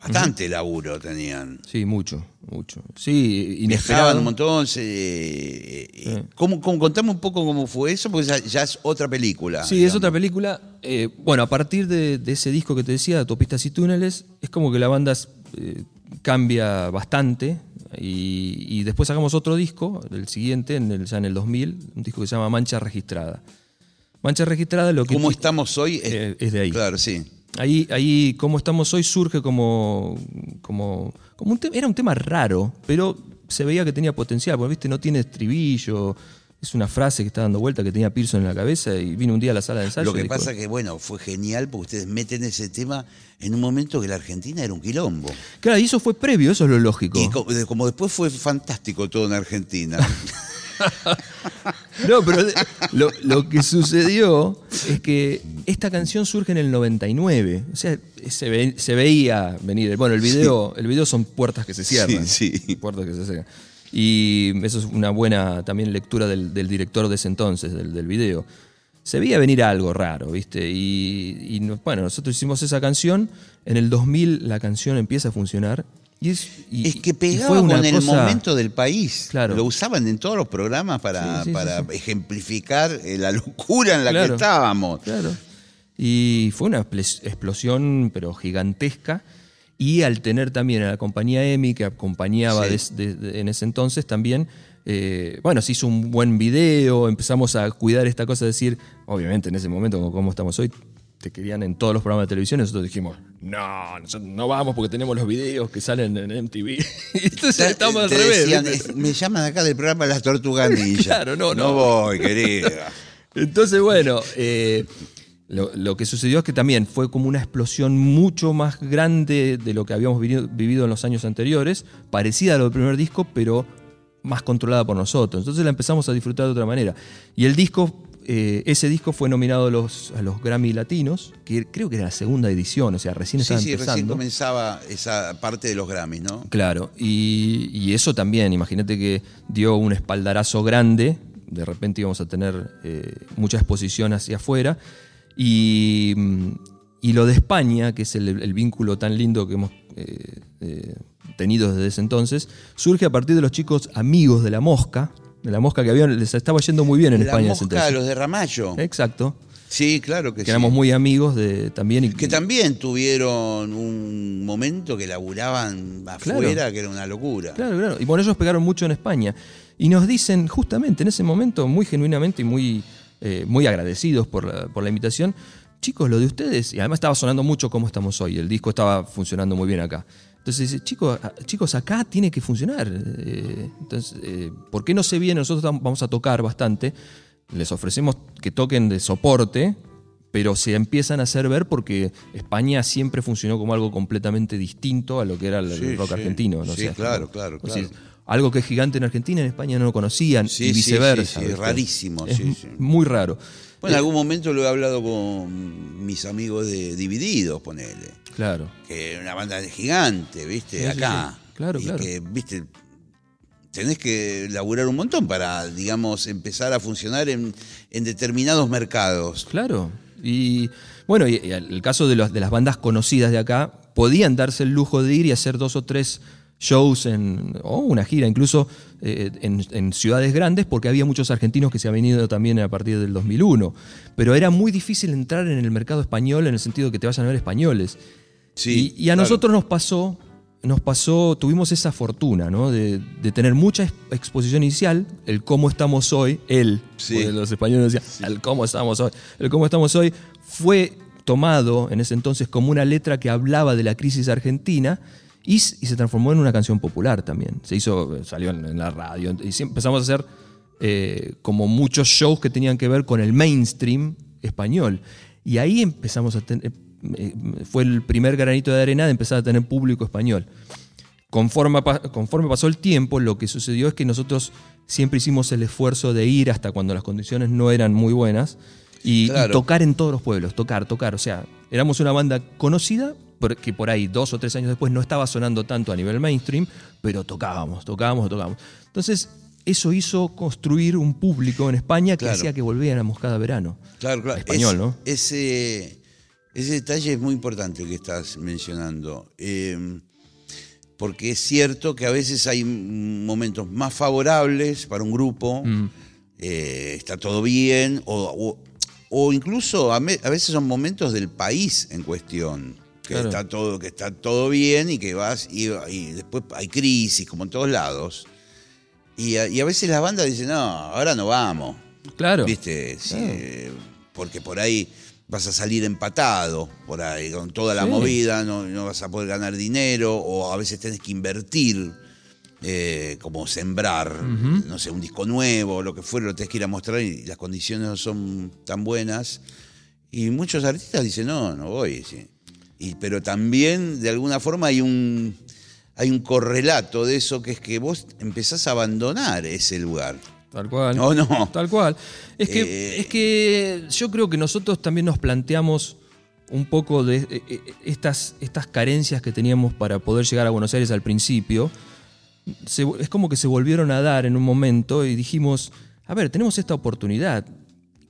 Speaker 1: Bastante laburo tenían.
Speaker 2: sí, mucho, mucho. Sí,
Speaker 1: Viajaban
Speaker 2: inesperado.
Speaker 1: un montón. se- eh, eh, ¿cómo, cómo- contame un poco cómo fue eso, porque ya, ya es otra película.
Speaker 2: Sí, es otra película. Eh, bueno, a partir de, de ese disco que te decía, Autopistas y Túneles, es como que la banda eh, cambia bastante. Y, y después sacamos otro disco, el siguiente, en el, ya en el 2000, un disco que se llama Mancha Registrada. Mancha Registrada lo que...
Speaker 1: ¿Cómo estamos hoy? Es,
Speaker 2: Eh, es de ahí.
Speaker 1: Claro, sí.
Speaker 2: Ahí, ahí, como estamos hoy, surge como, como, como un tema, era un tema raro, pero se veía que tenía potencial, porque viste, no tiene estribillo, es una frase que está dando vuelta que tenía Pearson en la cabeza y vino un día a la sala de ensayo.
Speaker 1: Lo que
Speaker 2: y dijo,
Speaker 1: pasa que, bueno, fue genial porque ustedes meten ese tema en un momento que la Argentina era un quilombo.
Speaker 2: Claro, y eso fue previo, eso es lo lógico.
Speaker 1: Y como después fue fantástico todo en Argentina. [LAUGHS] [LAUGHS]
Speaker 2: No, pero lo, lo que sucedió es que esta canción surge en el 99. O sea, se, ve- se veía venir. Bueno, el video, el video son puertas que se cierran.
Speaker 1: Sí, sí.
Speaker 2: Puertas que se cierran. Y eso es una buena también lectura del, del director de ese entonces, del, del video. Se veía venir algo raro, ¿viste? Y, y no- bueno, nosotros hicimos esa canción. En el 2000 la canción empieza a funcionar. Y es, y-
Speaker 1: es que pegaba con el momento del país.
Speaker 2: Claro.
Speaker 1: Lo usaban en todos los programas para,
Speaker 2: Sí, sí, sí,
Speaker 1: para
Speaker 2: sí.
Speaker 1: ejemplificar eh, la locura en la
Speaker 2: Claro.
Speaker 1: que estábamos.
Speaker 2: Claro. Y fue una explosión, pero gigantesca. Y al tener también a la compañía EMI, que acompañaba
Speaker 1: Sí.
Speaker 2: des- de- de- en ese entonces también, eh, bueno, se hizo un buen video, empezamos a cuidar esta cosa de decir, obviamente en ese momento, como, como estamos hoy, te querían en todos los programas de televisión, nosotros dijimos, no, nosotros no vamos porque tenemos los videos que salen en MTV. [LAUGHS] Entonces estamos al
Speaker 1: Te
Speaker 2: revés.
Speaker 1: decían,
Speaker 2: ¿viste?
Speaker 1: "Eh, me llaman acá del programa Las Tortugas Ninja.
Speaker 2: Claro, no,
Speaker 1: No
Speaker 2: no.
Speaker 1: voy, querida.
Speaker 2: Entonces, bueno, eh, lo, lo que sucedió es que también fue como una explosión mucho más grande de lo que habíamos vivido, vivido en los años anteriores, parecida a lo del primer disco, pero más controlada por nosotros. Entonces la empezamos a disfrutar de otra manera. Y el disco, eh, ese disco fue nominado a los, a los Grammy Latinos, que creo que era la segunda edición, o sea, recién
Speaker 1: Sí,
Speaker 2: estaba
Speaker 1: sí, recién
Speaker 2: empezando.
Speaker 1: comenzaba esa parte de los Grammys, ¿no?
Speaker 2: Claro, y, y eso también, imagínate que dio un espaldarazo grande, de repente íbamos a tener eh, mucha exposición hacia afuera, y, y lo de España, que es el, el vínculo tan lindo que hemos eh, tenido desde ese entonces, surge a partir de los chicos amigos de La Mosca, La Mosca que habían, les estaba yendo muy bien en
Speaker 1: la
Speaker 2: España. ese
Speaker 1: mosca,
Speaker 2: entonces.
Speaker 1: los de Ramallo.
Speaker 2: Exacto,
Speaker 1: Sí, claro que,
Speaker 2: que
Speaker 1: sí.
Speaker 2: éramos muy amigos de, también. Y,
Speaker 1: Que también tuvieron un momento que laburaban afuera, que era una locura.
Speaker 2: Claro, claro. Y bueno, ellos pegaron mucho en España. Y nos dicen, justamente en ese momento, muy genuinamente y muy, eh, muy agradecidos por la, por la invitación, chicos, lo de ustedes, y además estaba sonando mucho como estamos hoy, el disco estaba funcionando muy bien acá. Entonces dice, chicos, a- chicos, acá tiene que funcionar. Eh, entonces, eh, ¿por qué no se viene? Nosotros vamos a tocar bastante. Les ofrecemos que toquen de soporte, pero se empiezan a hacer ver porque España siempre funcionó como algo completamente distinto a lo que era el
Speaker 1: Sí,
Speaker 2: rock
Speaker 1: sí.
Speaker 2: argentino. ¿no?
Speaker 1: Sí,
Speaker 2: O sea,
Speaker 1: claro, claro,
Speaker 2: o sea,
Speaker 1: claro.
Speaker 2: Algo que es gigante en Argentina, en España no lo conocían
Speaker 1: Sí,
Speaker 2: y viceversa.
Speaker 1: sí, sí, rarísimo,
Speaker 2: Es
Speaker 1: sí, sí.
Speaker 2: Muy raro.
Speaker 1: Bueno, en algún momento lo he hablado con mis amigos de Divididos, ponele.
Speaker 2: Claro.
Speaker 1: Que es una banda gigante, ¿viste? Acá.
Speaker 2: Claro,
Speaker 1: y
Speaker 2: claro.
Speaker 1: que, ¿viste? Tenés que laburar un montón para, digamos, empezar a funcionar en, en determinados mercados.
Speaker 2: Claro. Y bueno, y, y el caso de, los- de las bandas conocidas de acá, podían darse el lujo de ir y hacer dos o tres shows en, o una gira incluso eh, en, en ciudades grandes porque había muchos argentinos que se han venido también a partir del 2001. Pero era muy difícil entrar en el mercado español en el sentido de que te vayan a ver españoles.
Speaker 1: Sí,
Speaker 2: y, y a
Speaker 1: claro.
Speaker 2: nosotros nos pasó, nos pasó, tuvimos esa fortuna, ¿no? De, de tener mucha ex- exposición inicial, el cómo estamos hoy, él,
Speaker 1: Sí.
Speaker 2: los españoles decían, el cómo estamos hoy, el cómo estamos hoy, fue tomado en ese entonces como una letra que hablaba de la crisis argentina y, se transformó en una canción popular también. Se hizo, salió en, en la radio y empezamos a hacer eh, como muchos shows que tenían que ver con el mainstream español. Y ahí empezamos a tener, eh, fue el primer granito de arena de empezar a tener público español. Conforme, conforme pasó el tiempo, lo que sucedió es que nosotros siempre hicimos el esfuerzo de ir hasta cuando las condiciones no eran muy buenas y, y tocar en todos los pueblos, tocar, tocar. O sea, éramos una banda conocida, que por ahí dos o tres años después no estaba sonando tanto a nivel mainstream, pero tocábamos, tocábamos, tocábamos. Entonces, eso hizo construir un público en España que
Speaker 1: Claro.
Speaker 2: hacía que volviéramos cada verano.
Speaker 1: Claro, claro.
Speaker 2: Español,
Speaker 1: Es-
Speaker 2: ¿no?
Speaker 1: Ese, ese detalle es muy importante que estás mencionando. Eh, porque es cierto que a veces hay momentos más favorables para un grupo,
Speaker 2: Mm.
Speaker 1: eh, está todo bien, o, o- o incluso a, me- a veces son momentos del país en cuestión. Que,
Speaker 2: Claro.
Speaker 1: está todo, que está todo bien y que vas y, y después hay crisis, como en todos lados. Y a, y a veces la banda dice, no, ahora no vamos.
Speaker 2: Claro.
Speaker 1: ¿Viste? Sí,
Speaker 2: Claro.
Speaker 1: porque por ahí vas a salir empatado, por ahí, con toda la
Speaker 2: Sí.
Speaker 1: movida, no, no vas a poder ganar dinero, o a veces tenés que invertir, eh, como sembrar, no sé, un disco nuevo, lo que fuera, lo tenés que ir a mostrar y las condiciones no son tan buenas. Y muchos artistas dicen, no, no voy. sí. Y, pero también, de alguna forma, hay un, hay un correlato de eso, que es que vos empezás a abandonar ese lugar.
Speaker 2: Tal cual.
Speaker 1: No, no.
Speaker 2: Tal cual. Es que,
Speaker 1: Eh,
Speaker 2: es que yo creo que nosotros también nos planteamos un poco de eh, eh, estas, estas carencias que teníamos para poder llegar a Buenos Aires al principio. Se- es como que se volvieron a dar en un momento y dijimos, a ver, tenemos esta oportunidad.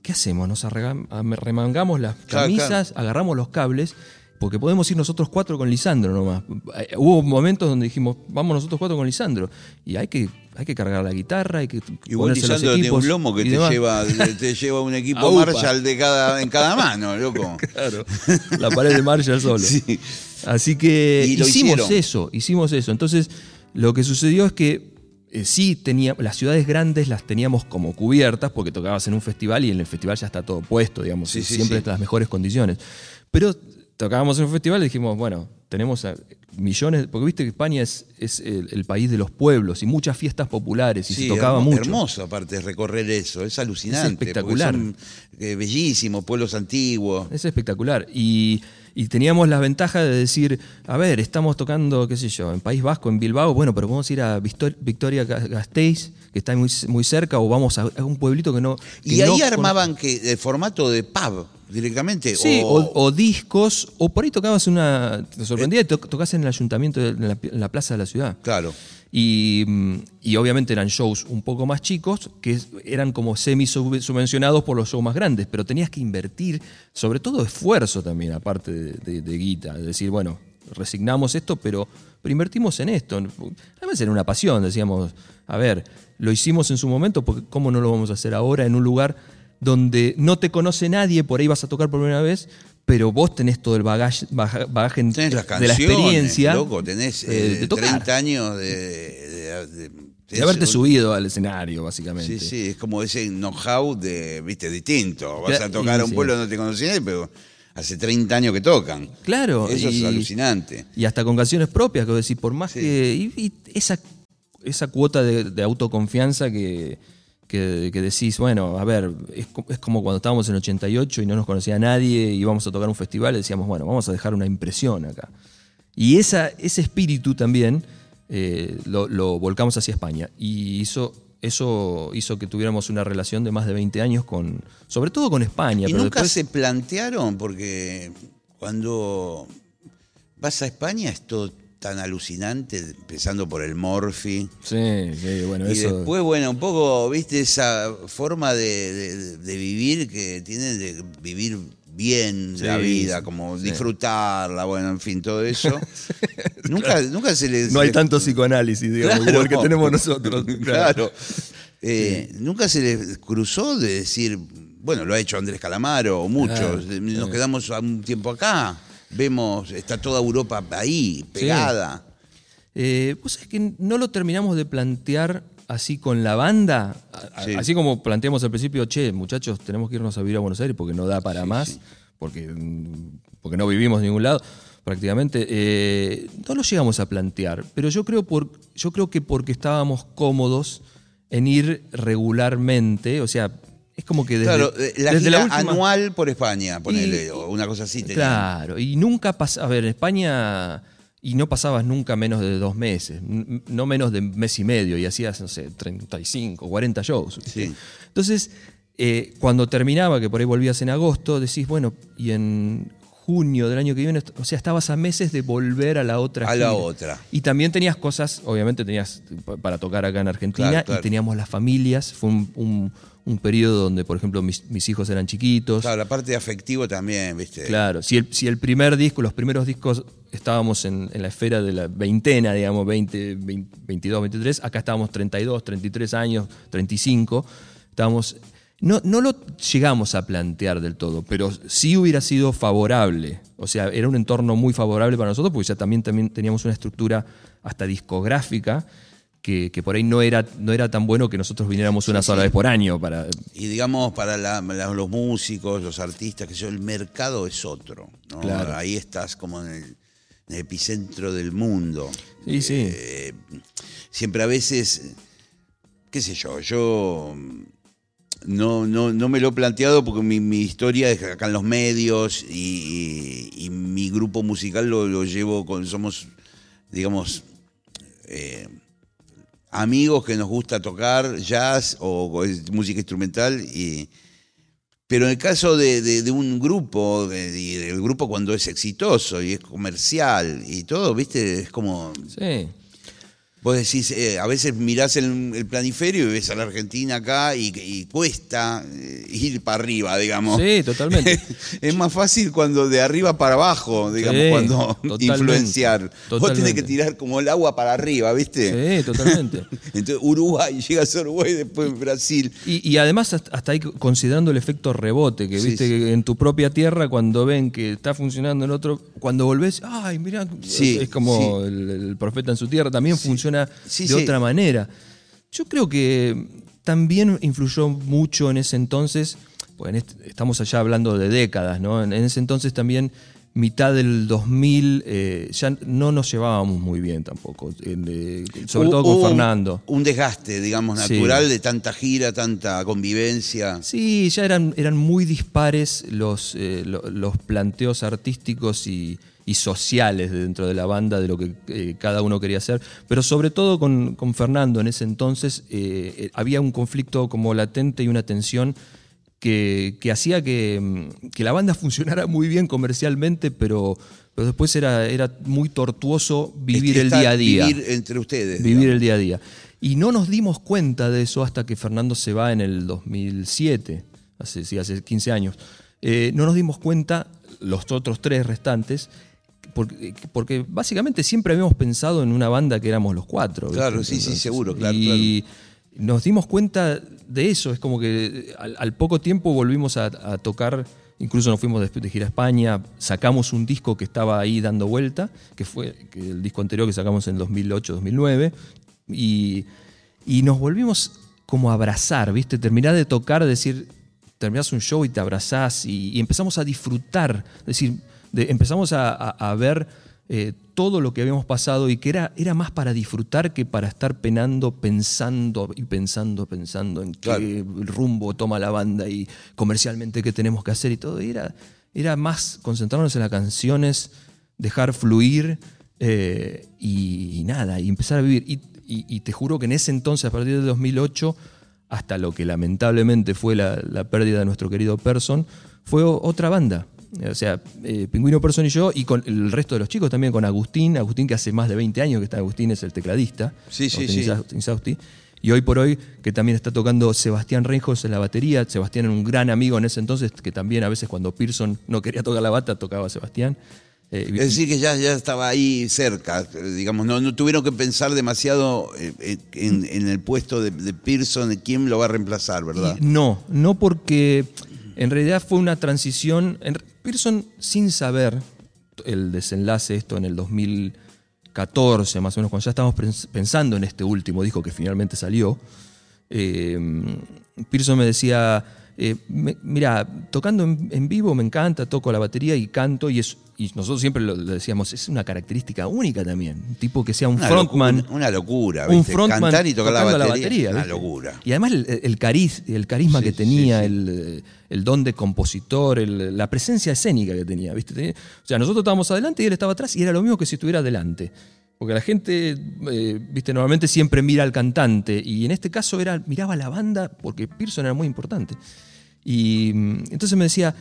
Speaker 2: ¿Qué hacemos? Nos am- remangamos las
Speaker 1: Claro,
Speaker 2: camisas, agarramos los cables, porque podemos ir nosotros cuatro con Lisandro nomás. Eh, Hubo momentos donde dijimos, vamos nosotros cuatro con Lisandro. Y hay que, hay que cargar la guitarra, hay que
Speaker 1: Y vos,
Speaker 2: los
Speaker 1: Lisandro, tiene un lomo que te
Speaker 2: demás.
Speaker 1: lleva, te lleva un equipo. [LAUGHS] Marshall de cada, en cada [LAUGHS] mano, loco.
Speaker 2: Claro, la pared de Marshall solo. [LAUGHS]
Speaker 1: Sí.
Speaker 2: Así que
Speaker 1: Y lo
Speaker 2: hicimos
Speaker 1: hicieron.
Speaker 2: eso, hicimos eso. Entonces, lo que sucedió es que eh, sí tenía, las ciudades grandes las teníamos como cubiertas porque tocabas en un festival y en el festival ya está todo puesto, digamos,
Speaker 1: Sí,
Speaker 2: y
Speaker 1: sí,
Speaker 2: siempre
Speaker 1: sí.
Speaker 2: en las mejores condiciones. Pero tocábamos en un festival y dijimos, bueno, tenemos a- millones, porque viste que España es, es el, el país de los pueblos y muchas fiestas populares y
Speaker 1: Sí,
Speaker 2: se tocaba
Speaker 1: hermo-
Speaker 2: mucho.
Speaker 1: hermoso aparte recorrer eso, es alucinante.
Speaker 2: Es espectacular.
Speaker 1: Son eh, bellísimos, pueblos antiguos.
Speaker 2: Es espectacular. Y, y teníamos la ventaja de decir, a ver, estamos tocando, qué sé yo, en País Vasco, en Bilbao, bueno, pero podemos ir a Victor- Victoria Ga- Gasteiz, que está muy, muy cerca, o vamos a, a un pueblito que no... que
Speaker 1: Y ahí
Speaker 2: no
Speaker 1: armaban que el formato de pub directamente.
Speaker 2: Sí,
Speaker 1: o,
Speaker 2: o, o discos, o por ahí tocabas una... Te sorprendía, tocas en el ayuntamiento, de- en la, en la plaza de la ciudad.
Speaker 1: Claro.
Speaker 2: Y, mm, y obviamente eran shows un poco más chicos, que eran como semi-subvencionados por los shows más grandes, pero tenías que invertir, sobre todo esfuerzo también, aparte de, de- de guita. Es decir, bueno, resignamos esto, pero, pero invertimos en esto. Además era una pasión, decíamos, a ver, lo hicimos en su momento, porque ¿cómo no lo vamos a hacer ahora en un lugar donde no te conoce nadie, por ahí vas a tocar por primera vez, pero vos tenés todo el bagaje, baja- bagaje
Speaker 1: Tenés las
Speaker 2: de la experiencia.
Speaker 1: loco, tenés
Speaker 2: eh, de tocar.
Speaker 1: 30 años de, de- de
Speaker 2: De haberte subido al escenario, básicamente.
Speaker 1: Sí, sí, es como ese know-how de, viste, distinto. Vas a tocar a un
Speaker 2: sí.
Speaker 1: pueblo donde no te nadie, pero hace 30 años que tocan.
Speaker 2: Claro.
Speaker 1: Eso es alucinante.
Speaker 2: Y hasta con canciones propias, que decís, por más
Speaker 1: Sí.
Speaker 2: que. Y, y esa, esa cuota de autoconfianza que, que, que decís, bueno, a ver, es, co- es como cuando estábamos en 88 y no nos conocía nadie y íbamos a tocar un festival, decíamos, bueno, vamos a dejar una impresión acá. Y esa, ese espíritu también eh, lo, lo volcamos hacia España. Y hizo, eso hizo que tuviéramos una relación de más de 20 años con. Sobre todo con España.
Speaker 1: Y
Speaker 2: pero
Speaker 1: nunca
Speaker 2: después-
Speaker 1: se plantearon, porque cuando vas a España es todo tan alucinante, empezando por el Morphy.
Speaker 2: Sí, sí, bueno,
Speaker 1: Y
Speaker 2: eso.
Speaker 1: después, bueno, un poco, viste, esa forma de, de- de vivir que tienen de vivir bien
Speaker 2: Sí,
Speaker 1: la vida, como
Speaker 2: sí.
Speaker 1: disfrutarla, bueno, en fin, todo eso. [LAUGHS] [LAUGHS] nunca, nunca se les...
Speaker 2: no hay tanto psicoanálisis, digamos, como el que
Speaker 1: Claro.
Speaker 2: tenemos nosotros. [LAUGHS]
Speaker 1: claro. Eh, Nunca se les cruzó de decir, bueno, lo ha hecho Andrés Calamaro o muchos,
Speaker 2: Claro,
Speaker 1: nos quedamos un tiempo acá, vemos, está toda Europa ahí, pegada.
Speaker 2: Eh, vos sabés que no lo terminamos de plantear así con la banda,
Speaker 1: Sí.
Speaker 2: así como planteamos al principio, che, muchachos, tenemos que irnos a vivir a Buenos Aires porque no da para más, Porque, mm, porque no vivimos en ningún lado prácticamente. Eh, no lo llegamos a plantear, pero yo creo, por, yo creo que porque estábamos cómodos en ir regularmente, o sea, es como que desde,
Speaker 1: claro, eh, la
Speaker 2: desde
Speaker 1: gira
Speaker 2: última-
Speaker 1: anual por España, ponele,
Speaker 2: Y-
Speaker 1: o una cosa así. tenían.
Speaker 2: Claro, y nunca pasa, a ver, en España y no pasabas nunca menos de dos meses, no menos de mes y medio, y hacías, no sé, 35, 40 shows.
Speaker 1: Sí.
Speaker 2: Entonces, eh, cuando terminaba, que por ahí volvías en agosto, decís, bueno, y en junio del año que viene, o sea, estabas a meses de volver a la otra
Speaker 1: A la otra.
Speaker 2: Y también tenías cosas, obviamente tenías pa- para tocar acá en Argentina,
Speaker 1: Claro, claro.
Speaker 2: y teníamos las familias, fue un, un- un periodo donde, por ejemplo, mis, mis hijos eran chiquitos.
Speaker 1: Claro, la parte de afectivo también, ¿viste?
Speaker 2: Claro, si el, si el primer disco, los primeros discos estábamos en, en la esfera de la veintena, digamos, 20, 20, 22, 23, acá estábamos 32, 33 años, 35, estábamos... No, no lo llegamos a plantear del todo, pero sí hubiera sido favorable. O sea, era un entorno muy favorable para nosotros porque ya también, también teníamos una estructura hasta discográfica que, que por ahí no era, no era tan bueno que nosotros viniéramos una sola vez por año para...
Speaker 1: Y digamos, para la- la- los músicos, los artistas, que yo, el mercado es otro. ¿no?
Speaker 2: Claro.
Speaker 1: Ahí estás como en el, en el epicentro del mundo.
Speaker 2: Sí, sí.
Speaker 1: Eh, siempre a veces, qué sé yo, yo no, no, no me lo he planteado porque mi, mi historia es acá en los medios y, mi grupo musical lo, lo llevo con, somos, digamos, eh, amigos que nos gusta tocar jazz o, música instrumental y pero en el caso de, un grupo, de- el grupo cuando es exitoso y es comercial y todo, viste, es como
Speaker 2: Sí.
Speaker 1: Vos decís, eh, a veces mirás el, el planiferio y ves a la Argentina acá y, y cuesta eh, ir para arriba, digamos.
Speaker 2: Sí, totalmente. [LAUGHS]
Speaker 1: es más fácil cuando de arriba para abajo, digamos,
Speaker 2: Sí,
Speaker 1: cuando
Speaker 2: totalmente,
Speaker 1: influenciar. Vos tenés que tirar como el agua para arriba, ¿viste?
Speaker 2: Sí, totalmente. [LAUGHS]
Speaker 1: Entonces Uruguay, llegas a Uruguay, después Brasil.
Speaker 2: Y, y además hasta ahí considerando el efecto rebote, que viste
Speaker 1: sí.
Speaker 2: que en tu propia tierra cuando ven que está funcionando en otro, cuando volvés, ay, mirá,
Speaker 1: Sí,
Speaker 2: es como el profeta en su tierra, también funciona
Speaker 1: Sí,
Speaker 2: de
Speaker 1: sí.
Speaker 2: otra manera. Yo creo que también influyó mucho en ese entonces, pues en este- estamos allá hablando de décadas, ¿no? En, en ese entonces también, mitad del 2000, eh, ya no nos llevábamos muy bien tampoco, en, eh, sobre todo con Fernando.
Speaker 1: Un desgaste, digamos,
Speaker 2: Sí.
Speaker 1: natural de tanta gira, tanta convivencia.
Speaker 2: Sí, ya eran, eran muy dispares los, eh, lo- los planteos artísticos y, y sociales dentro de la banda de lo que eh, cada uno quería hacer. Pero sobre todo con, con Fernando en ese entonces eh, eh, había un conflicto como latente y una tensión que, que hacía que, mm, que la banda [LAUGHS] funcionara muy bien comercialmente, pero, pero después era, era muy tortuoso vivir el día a día
Speaker 1: Vivir entre ustedes.
Speaker 2: vivir
Speaker 1: digamos.
Speaker 2: el día a día. Y no nos dimos cuenta de eso hasta que Fernando se va en el 2007, hace, sí, hace 15 años. Eh, no nos dimos cuenta, los otros tres restantes, porque, porque básicamente siempre habíamos pensado en una banda que éramos los cuatro. ¿viste?
Speaker 1: Claro, sí, sí, seguro, claro,
Speaker 2: Y nos dimos cuenta de eso, es como que al, al poco tiempo volvimos a, a tocar, incluso nos fuimos de, de gira a España, sacamos un disco que estaba ahí dando vuelta, que fue que el disco anterior que sacamos en 2008-2009, y, y nos volvimos como a abrazar, ¿viste? Terminar de tocar, decir, terminás un show y te abrazás y, y empezamos a disfrutar, decir, de- empezamos a, a- a ver eh, todo lo que habíamos pasado y que era, era más para disfrutar que para estar penando, pensando y pensando, pensando en
Speaker 1: Claro.
Speaker 2: qué rumbo toma la banda y comercialmente qué tenemos que hacer y todo. Y era, era más concentrarnos en las canciones, dejar fluir eh, y, y nada, y empezar a vivir. Y, y- y te juro que en ese entonces, a partir del 2008, hasta lo que lamentablemente fue la, la pérdida de nuestro querido Person, fue otra banda. O sea, eh, Pingüino Person y yo, y con el resto de los chicos también, con Agustín, Agustín que hace más de 20 años que está Agustín, es el tecladista.
Speaker 1: Sí, sí, sí.
Speaker 2: Insausti. Y hoy por hoy, que también está tocando Sebastián Reinjos en la batería. Sebastián era un gran amigo en ese entonces, que también a veces cuando Pearson no quería tocar la bata, tocaba a Sebastián. Eh,
Speaker 1: Es decir, que ya, ya estaba ahí cerca, digamos, no, no tuvieron que pensar demasiado eh, en, en el puesto de, de Pearson, de quién lo va a reemplazar, ¿verdad?
Speaker 2: Y no, no porque en realidad fue una transición. En, Pearson, sin saber el desenlace, esto en el 2014, más o menos, cuando ya estábamos pens- pensando en este último disco que finalmente salió, eh, Pearson me decía. Eh, me- mira, tocando en, en vivo me encanta, toco la batería y canto, y, es, y nosotros siempre lo, decíamos, es una característica única también. Un tipo que sea un
Speaker 1: Una
Speaker 2: frontman
Speaker 1: locura, una locura,
Speaker 2: un
Speaker 1: ¿viste?
Speaker 2: frontman
Speaker 1: Cantar y tocar la
Speaker 2: tocando
Speaker 1: batería, una locura.
Speaker 2: Y además el, el cariz, el carisma
Speaker 1: Sí,
Speaker 2: que
Speaker 1: sí,
Speaker 2: tenía,
Speaker 1: sí.
Speaker 2: El, el don de compositor, el- la presencia escénica que tenía, ¿viste? Tenía- o sea, nosotros estábamos adelante y él estaba atrás y era lo mismo que si estuviera adelante. Porque la gente, eh, viste, normalmente siempre mira al cantante y en este caso era, miraba a la banda porque Pearson era muy importante. Y mm, entonces me decía,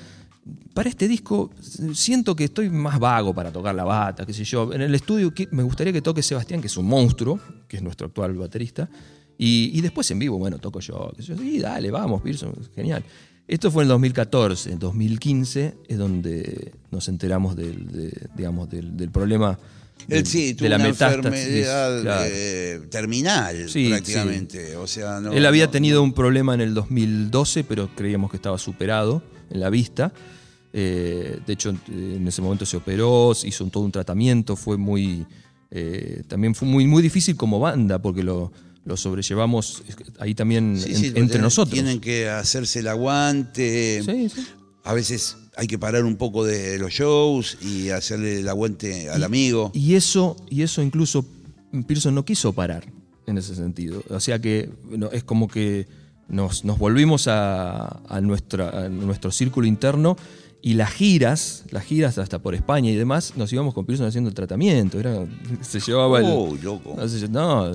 Speaker 2: para este disco siento que estoy más vago para tocar la bata, qué sé yo. En el estudio me gustaría que toque Sebastián, que es un monstruo, que es nuestro actual baterista. Y, y después en vivo, bueno, toco yo. yo. Sí, dale, vamos, Pearson, genial. Esto fue en el 2014. En 2015 es donde nos enteramos del, de- digamos, del, del problema
Speaker 1: Él sí, tuvo
Speaker 2: de la
Speaker 1: una
Speaker 2: metástasis.
Speaker 1: enfermedad
Speaker 2: claro.
Speaker 1: eh, terminal
Speaker 2: Sí,
Speaker 1: prácticamente. O sea, no-
Speaker 2: Él había
Speaker 1: no-
Speaker 2: tenido un problema en el 2012, pero creíamos que estaba superado en la vista. Eh, de hecho, en ese momento se operó, hizo todo un tratamiento, fue muy. eh, también fue muy, muy difícil como banda, porque lo, lo sobrellevamos ahí también
Speaker 1: Sí,
Speaker 2: en-
Speaker 1: sí,
Speaker 2: entre nosotros.
Speaker 1: Tienen que hacerse el aguante.
Speaker 2: Sí, sí.
Speaker 1: A veces hay que parar un poco de los shows y hacerle el aguante al
Speaker 2: Y-
Speaker 1: amigo.
Speaker 2: Y eso, y eso incluso Pearson no quiso parar en ese sentido. O sea que no, es como que nos, nos volvimos a, a nuestra, a nuestro círculo interno y las giras, las giras hasta por España y demás, nos íbamos con Pearson haciendo el tratamiento. Era, [LAUGHS] se llevaba el.
Speaker 1: Oh, loco.
Speaker 2: No,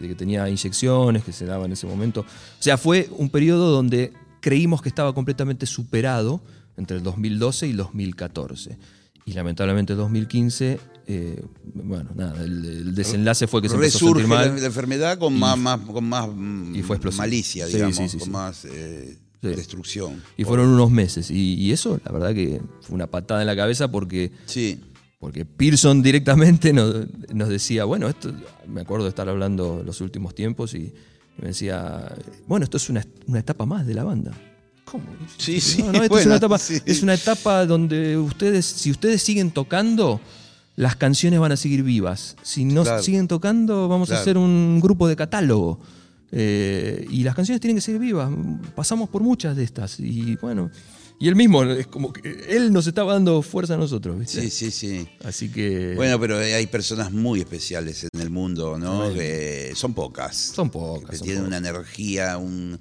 Speaker 2: que tenía inyecciones que se daban en ese momento. O sea, fue un periodo donde creímos que estaba completamente superado entre el 2012 y el 2014. Y lamentablemente el 2015, eh, bueno, nada, el, el desenlace fue que se empezó a
Speaker 1: Resurge
Speaker 2: sentir
Speaker 1: la,
Speaker 2: mal.
Speaker 1: la enfermedad con más, más, con más
Speaker 2: y fue
Speaker 1: malicia, digamos,
Speaker 2: sí, sí,
Speaker 1: con más eh, destrucción.
Speaker 2: Y fueron unos meses. Y, y eso, la verdad que fue una patada en la cabeza porque
Speaker 1: Sí.
Speaker 2: Porque Pearson directamente nos, nos decía, bueno, esto, me acuerdo de estar hablando los últimos tiempos y me decía, bueno, esto es una, una etapa más de la banda. ¿Cómo?
Speaker 1: Sí, sí,
Speaker 2: No, no, esto es, una etapa,
Speaker 1: sí.
Speaker 2: es una etapa donde ustedes, si ustedes siguen tocando, las canciones van a seguir vivas. Si no
Speaker 1: Claro.
Speaker 2: siguen tocando, vamos
Speaker 1: Claro.
Speaker 2: a hacer un grupo de catálogo. Eh, y las canciones tienen que seguir vivas. Pasamos por muchas de estas. Y bueno, y él mismo, es como que él nos estaba dando fuerza a nosotros. ¿viste?
Speaker 1: Sí, sí, sí.
Speaker 2: Así que.
Speaker 1: Bueno, pero hay personas muy especiales en el mundo, ¿no? Que son pocas.
Speaker 2: Son pocas,
Speaker 1: Que
Speaker 2: son
Speaker 1: tienen una energía, un-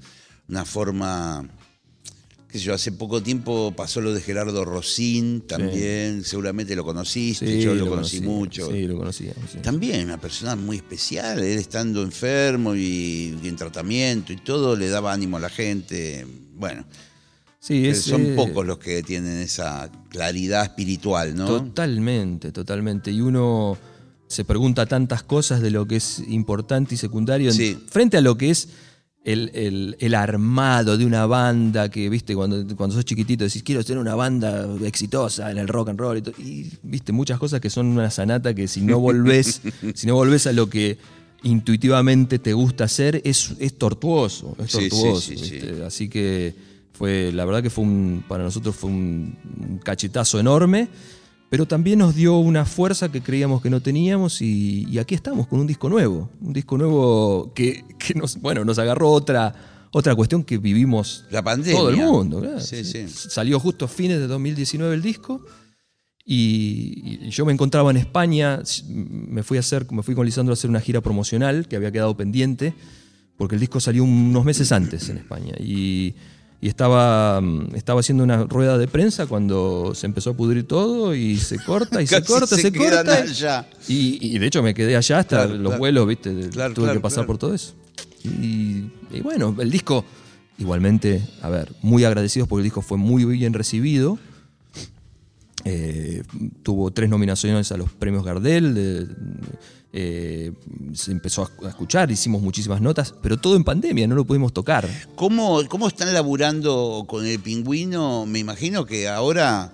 Speaker 1: una forma. Qué sé yo, hace poco tiempo pasó lo de Gerardo Rosín también, seguramente lo conociste,
Speaker 2: Sí,
Speaker 1: yo lo, conocí
Speaker 2: conocía,
Speaker 1: mucho.
Speaker 2: Sí, lo conocíamos. sí.
Speaker 1: También una persona muy especial, él estando enfermo y, y en tratamiento y todo, le daba ánimo a la gente. Bueno,
Speaker 2: Sí, es,
Speaker 1: son
Speaker 2: eh,
Speaker 1: pocos los que tienen esa claridad espiritual, ¿no?
Speaker 2: Totalmente, totalmente. Y uno se pregunta tantas cosas de lo que es importante y secundario
Speaker 1: Sí.
Speaker 2: frente a lo que es el, el- el armado de una banda que, viste, cuando, cuando sos chiquitito decís, quiero tener una banda exitosa en el rock and roll y, viste, muchas cosas que son una sanata que si no volvés, [LAUGHS] si no volvés a lo que intuitivamente te gusta hacer, es, es tortuoso, es
Speaker 1: sí,
Speaker 2: tortuoso.
Speaker 1: sí, sí.
Speaker 2: ¿viste? Así que fue, la verdad que fue un, para nosotros fue un, un cachetazo enorme, pero también nos dio una fuerza que creíamos que no teníamos y, y aquí estamos con un disco nuevo, un disco nuevo que, que nos, bueno, nos agarró otra, otra cuestión que vivimos
Speaker 1: La pandemia.
Speaker 2: todo el mundo. claro.
Speaker 1: Sí, sí.
Speaker 2: Salió justo a fines de 2019 el disco y, y yo me encontraba en España, me fui, a hacer, me fui con Lisandro a hacer una gira promocional que había quedado pendiente porque el disco salió unos meses antes en España y, y estaba, mm, estaba haciendo una rueda de prensa cuando se empezó a pudrir todo y se corta y [LAUGHS] se corta,
Speaker 1: se
Speaker 2: se, corta.
Speaker 1: allá.
Speaker 2: Y, y de hecho me quedé allá hasta
Speaker 1: Claro,
Speaker 2: los
Speaker 1: claro.
Speaker 2: vuelos, ¿viste?
Speaker 1: Claro,
Speaker 2: tuve que pasar por todo eso. Y, y bueno, el disco, igualmente, a ver, muy agradecidos porque el disco fue muy bien recibido. Eh, tuvo tres nominaciones a los premios Gardel. de- eh, se empezó a escuchar, hicimos muchísimas notas, pero todo en pandemia, no lo pudimos tocar.
Speaker 1: ¿Cómo, ¿Cómo están laburando con el pingüino? Me imagino que ahora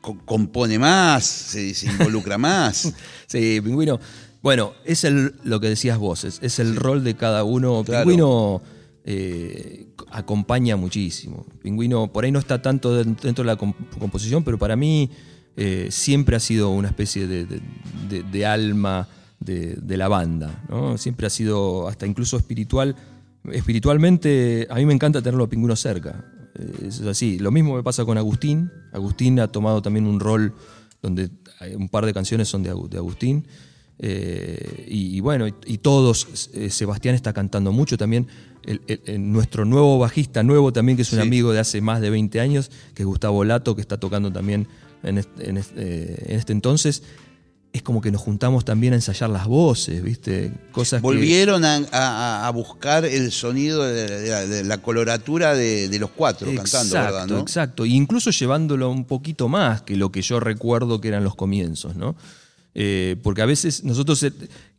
Speaker 1: co- compone más, se, se involucra más. [LAUGHS]
Speaker 2: Sí, Pingüino. Bueno, es el, lo que decías vos, es, es el rol de cada uno.
Speaker 1: Claro.
Speaker 2: Pingüino eh, acompaña muchísimo. Pingüino por ahí no está tanto den- dentro de la comp- composición, pero para mí eh, siempre ha sido una especie de, de- de- de alma de, de la banda. ¿no? Siempre ha sido hasta incluso espiritual. Espiritualmente, a mí me encanta tenerlo a Pingüino cerca. Eh, Es así. Lo mismo me pasa con Agustín. Agustín ha tomado también un rol donde un par de canciones son de, Agu- de Agustín. Eh, y, y bueno, y, y todos, eh, Sebastián está cantando mucho también. El- el- el- nuestro nuevo bajista, nuevo también, que es un
Speaker 1: Sí.
Speaker 2: amigo de hace más de 20 años, que es Gustavo Lato, que está tocando también en este, en este- eh, en este entonces. Es como que nos juntamos también a ensayar las voces, ¿viste? Cosas que-
Speaker 1: Volvieron a, a- a buscar el sonido de, de la- de la coloratura de, de los cuatro cantando, ¿verdad? ¿no?
Speaker 2: Exacto, e incluso llevándolo un poquito más que lo que yo recuerdo que eran los comienzos, ¿no? Eh, porque a veces nosotros eh,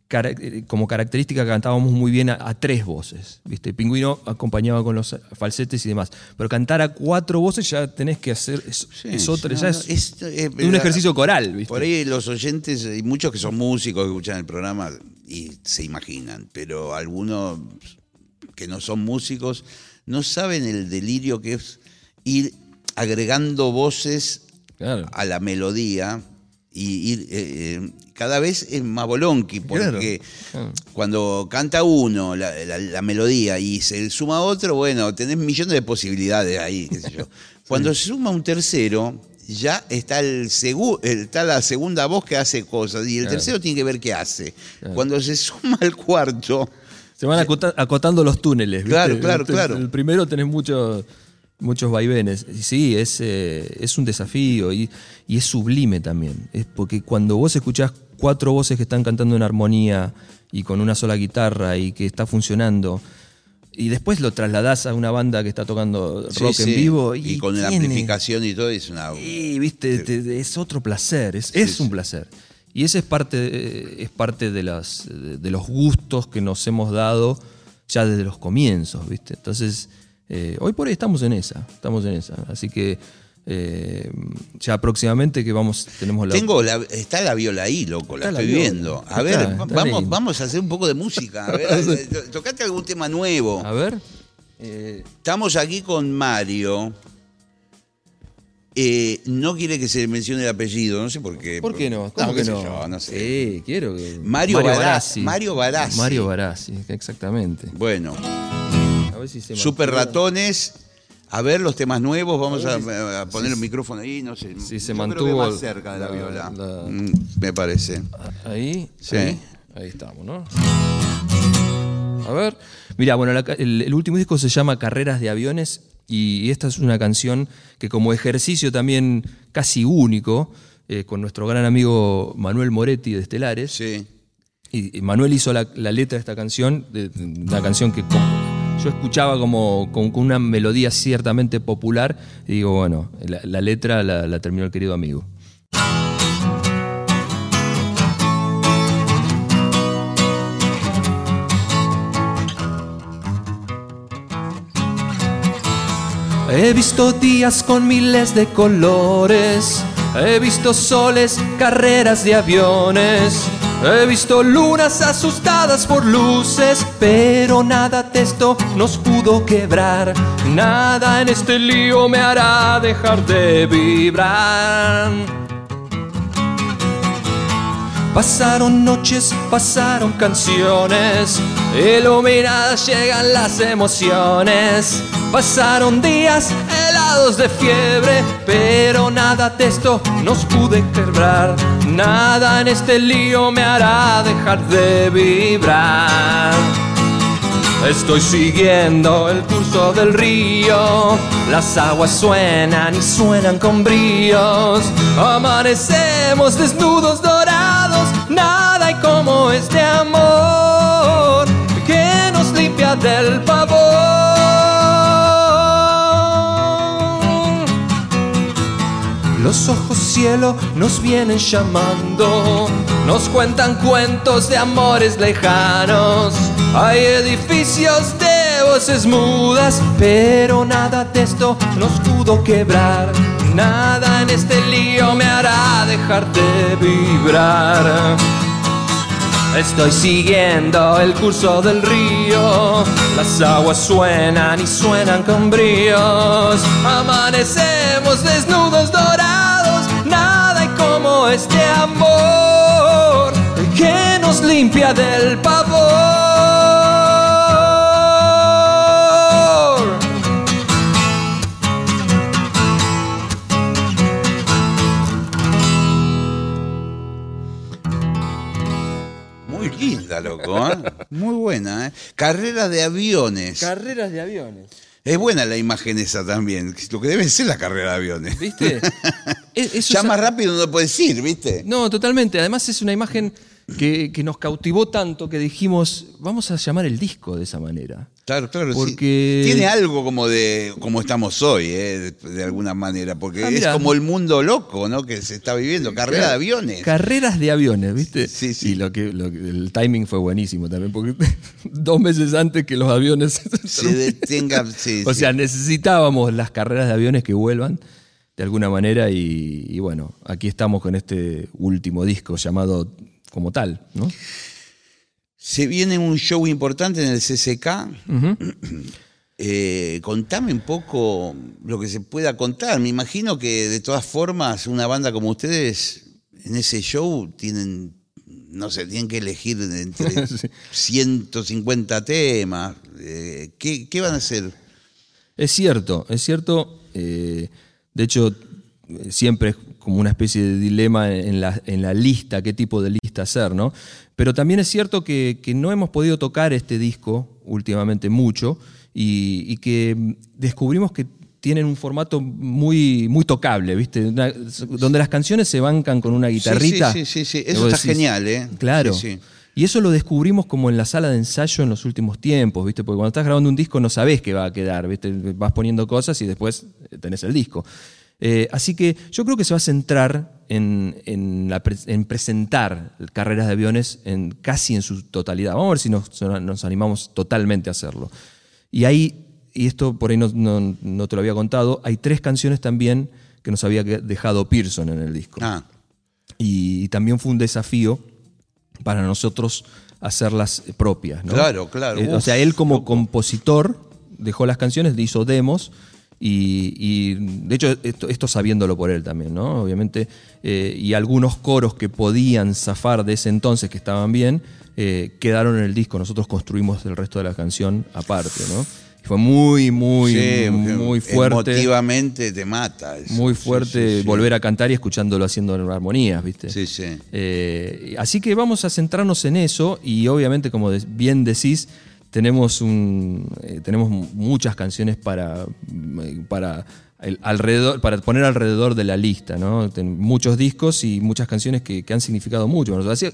Speaker 2: cara- eh, como característica cantábamos muy bien a, a tres voces, ¿viste? Pingüino acompañaba con los falsetes y demás, pero cantar a cuatro voces ya tenés que hacer, es,
Speaker 1: Sí,
Speaker 2: es
Speaker 1: no,
Speaker 2: ya es,
Speaker 1: es- eh,
Speaker 2: un ejercicio coral, ¿viste?
Speaker 1: Por ahí los oyentes, y muchos que son músicos que escuchan el programa y se imaginan, pero algunos que no son músicos no saben el delirio que es ir agregando voces
Speaker 2: Claro.
Speaker 1: a la melodía y ir eh, cada vez es más bolonqui porque
Speaker 2: Claro.
Speaker 1: cuando canta uno la, la- la melodía y se suma otro, bueno, tenés millones de posibilidades ahí, qué sé yo. [LAUGHS] Cuando se suma un tercero, ya está, el segu- está la segunda voz que hace cosas y el
Speaker 2: Claro.
Speaker 1: tercero tiene que ver qué hace. Cuando se suma el cuarto,
Speaker 2: Se van acota- acotando los túneles. ¿viste?
Speaker 1: Claro, claro,
Speaker 2: Entonces,
Speaker 1: claro.
Speaker 2: El primero tenés muchos muchos vaivenes. Sí, es, eh, es un desafío y, y es sublime también. Es porque cuando vos escuchás cuatro voces que están cantando en armonía y con una sola guitarra y que está funcionando, y después lo trasladás a una banda que está tocando rock
Speaker 1: sí,
Speaker 2: en vivo y,
Speaker 1: y con la amplificación y todo, es una.
Speaker 2: y viste, te- es otro placer, es, es un placer. Y ese es parte, de- es parte de, las, de, de los gustos que nos hemos dado ya desde los comienzos, ¿viste? Entonces, eh, hoy por hoy estamos en esa, estamos en esa. Así que eh, ya próximamente que vamos, tenemos la...
Speaker 1: Tengo la, está la viola ahí, loco, la
Speaker 2: la
Speaker 1: estoy
Speaker 2: viola.
Speaker 1: viendo. A
Speaker 2: Está,
Speaker 1: ver,
Speaker 2: está
Speaker 1: vamos,
Speaker 2: lindo.
Speaker 1: vamos a hacer un poco de música. A ver, [LAUGHS] eh, to- tocate algún tema nuevo.
Speaker 2: A ver. eh,
Speaker 1: Estamos aquí con Mario. Eh, no quiere que se le mencione el apellido, no sé por qué.
Speaker 2: ¿Por qué no? ¿Cómo
Speaker 1: qué
Speaker 2: que
Speaker 1: sé
Speaker 2: no?
Speaker 1: yo, no sé.
Speaker 2: Sí, quiero que...
Speaker 1: Mario Barazzi. Mario Barazzi.
Speaker 2: Mario Barazzi, exactamente.
Speaker 1: Bueno,
Speaker 2: A ver si se
Speaker 1: Super. Ratones. A ver los temas nuevos, vamos a, a poner el micrófono ahí, no sé.
Speaker 2: si se
Speaker 1: Yo creo que
Speaker 2: mantuvo
Speaker 1: más cerca de la,
Speaker 2: la-
Speaker 1: viola.
Speaker 2: la-
Speaker 1: Mm, me parece.
Speaker 2: Ahí,
Speaker 1: Sí.
Speaker 2: ahí, ahí estamos, ¿no? A ver. Mira, bueno, la el, el último disco se llama Carreras de Aviones y esta es una canción que como ejercicio también casi único, eh, con nuestro gran amigo Manuel Moretti de Estelares,
Speaker 1: Sí.
Speaker 2: y, y Manuel hizo la, letra de esta canción, de, de una canción que como- escuchaba como con, una melodía ciertamente popular, y digo, bueno, la, letra la terminó el querido amigo. He visto días con miles de colores, he visto soles, carreras de aviones, he visto lunas asustadas por luces, pero nada de esto nos pudo quebrar, nada en este lío me hará dejar de vibrar. Pasaron noches, pasaron canciones, iluminadas llegan las emociones. Pasaron días helados de fiebre, pero nada de esto nos pude quebrar. Nada en este lío me hará dejar de vibrar. Estoy siguiendo el curso del río, las aguas suenan y suenan con bríos. Amanecemos desnudos nada hay como este amor que nos limpia del pavor. Los ojos cielo nos vienen llamando, nos cuentan cuentos de amores lejanos. Hay edificios de voces mudas, pero nada de esto nos pudo quebrar. Nada en este lío me hará dejar de vibrar. Estoy siguiendo el curso del río, las aguas suenan y suenan con bríos. Amanecemos desnudos dorados, nada hay como este amor que nos limpia del pavor.
Speaker 1: Loco, ¿eh? Muy buena, ¿eh? Carrera de aviones.
Speaker 2: Carreras de aviones.
Speaker 1: Es buena la imagen esa también. Lo que debe ser la carrera de aviones.
Speaker 2: ¿Viste? [LAUGHS] Es-
Speaker 1: ya más rápido no puedes ir, ¿viste?
Speaker 2: No, totalmente. Además es una imagen que, que nos cautivó tanto que dijimos, vamos a llamar el disco de esa manera.
Speaker 1: Claro, claro. sí.
Speaker 2: Porque-
Speaker 1: Tiene algo como de como estamos hoy, ¿eh? de, de alguna manera, porque
Speaker 2: Ah,
Speaker 1: es como el mundo loco, ¿no? Que se está viviendo, carrera de aviones.
Speaker 2: Carreras de aviones, ¿viste?
Speaker 1: Sí, sí.
Speaker 2: Y lo que, lo que- el timing fue buenísimo también, porque [LAUGHS] dos meses antes que los aviones [LAUGHS]
Speaker 1: se detenga, sí,
Speaker 2: O
Speaker 1: sí.
Speaker 2: sea, necesitábamos las carreras de aviones que vuelvan de alguna manera y, y bueno, aquí estamos con este último disco llamado como tal, ¿no?
Speaker 1: Se viene un show importante en el CCK. [CLEARS THROAT] Eh, contame un poco lo que se pueda contar. Me imagino que de todas formas una banda como ustedes en ese show tienen, no sé, tienen que elegir entre [LAUGHS]
Speaker 2: Sí.
Speaker 1: 150 temas. Eh, ¿qué, qué van a hacer?
Speaker 2: Es cierto, es cierto. eh, de hecho, siempre es como una especie de dilema en la, en la lista, qué tipo de lista hacer, ¿no? Pero también es cierto que, que no hemos podido tocar este disco últimamente mucho y, y que descubrimos que tienen un formato muy, muy tocable, ¿viste? Una- donde las canciones se bancan con una guitarrita.
Speaker 1: Sí, sí, sí, sí. Eso está genial, ¿eh?
Speaker 2: Claro.
Speaker 1: Sí, sí.
Speaker 2: Y eso lo descubrimos como en la sala de ensayo en los últimos tiempos, ¿viste? Porque cuando estás grabando un disco no sabés qué va a quedar, ¿viste? Vas poniendo cosas y después tenés el disco. Eh, así que yo creo que se va a centrar en, en la pre- en presentar carreras de aviones en, casi en su totalidad. Vamos a ver si nos, nos animamos totalmente a hacerlo. Y ahí, y esto por ahí no, no- no te lo había contado, hay tres canciones también que nos había dejado Pearson en el disco
Speaker 1: Ah,
Speaker 2: y también fue un desafío para nosotros hacerlas propias. ¿no?
Speaker 1: Claro, claro.
Speaker 2: Eh, o sea, él como compositor dejó las canciones, hizo demos y, y, de hecho esto, esto sabiéndolo por él también, ¿no? Obviamente, eh, y algunos coros que podían zafar de ese entonces que estaban bien, eh, quedaron en el disco. Nosotros construimos el resto de la canción aparte, ¿no? Y fue muy, muy,
Speaker 1: sí,
Speaker 2: muy fuerte.
Speaker 1: Emotivamente te mata. eso.
Speaker 2: Muy fuerte
Speaker 1: sí, sí.
Speaker 2: volver a cantar y escuchándolo haciendo armonías, ¿viste?
Speaker 1: Sí, sí.
Speaker 2: Eh, así que vamos a centrarnos en eso y obviamente, como bien decís, tenemos, un, eh, tenemos muchas canciones para, mm, para, alrededor, para poner alrededor de la lista, ¿no? Muchos discos y muchas canciones que, han significado mucho. Así-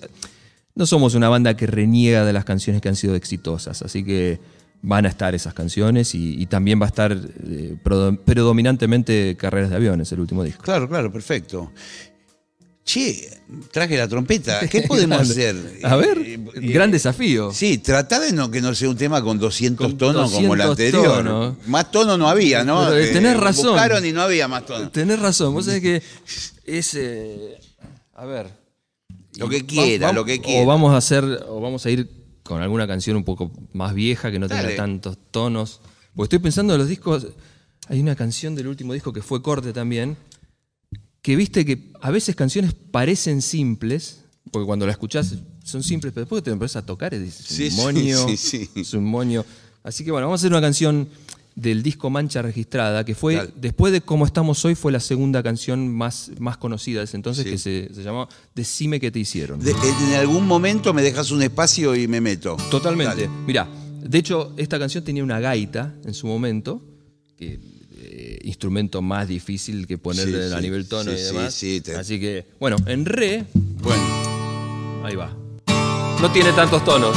Speaker 2: no somos una banda que reniega de las canciones que han sido exitosas, así que van a estar esas canciones y, y también va a estar eh, predo- predominantemente Carreras de Aviones, el último disco.
Speaker 1: Claro, claro, perfecto. Che, traje la trompeta. ¿Qué podemos [LAUGHS] hacer?
Speaker 2: A ver,
Speaker 1: Eh, eh,
Speaker 2: gran desafío.
Speaker 1: Sí, trata de no que no sea un tema con 200
Speaker 2: Con
Speaker 1: tonos como el
Speaker 2: 200
Speaker 1: anterior. Más tono no había, ¿no?
Speaker 2: Pero, eh, tenés razón.
Speaker 1: Buscaron y no había más tono.
Speaker 2: Tenés razón, vos sabés que es. eh, a ver.
Speaker 1: Lo que
Speaker 2: Va-
Speaker 1: quiera, lo que quiera.
Speaker 2: O vamos a hacer, o vamos a ir con alguna canción un poco más vieja que no tenga tantos tonos. Porque estoy pensando en los discos. Hay una canción del último disco que fue corte también. Que viste que a veces canciones parecen simples, porque cuando la escuchás son simples, pero después que te empiezas a tocar es
Speaker 1: Sí,
Speaker 2: un moño.
Speaker 1: sí, sí.
Speaker 2: Es un moño. Así que bueno, vamos a hacer una canción del disco Mancha Registrada, que fue,
Speaker 1: Dale.
Speaker 2: después de Como Estamos Hoy, fue la segunda canción más, más conocida de ese entonces,
Speaker 1: Sí.
Speaker 2: que se, se llamó Decime qué te hicieron.
Speaker 1: De- en algún momento me dejas un espacio y me meto.
Speaker 2: Totalmente. Mira, de hecho, esta canción tenía una gaita en su momento, que eh, instrumento más difícil que ponerle
Speaker 1: Sí,
Speaker 2: a
Speaker 1: sí,
Speaker 2: nivel tono
Speaker 1: sí,
Speaker 2: y
Speaker 1: sí,
Speaker 2: demás.
Speaker 1: sí, te-
Speaker 2: Así que, bueno, en re,
Speaker 1: Bueno,
Speaker 2: ahí va. No tiene tantos tonos.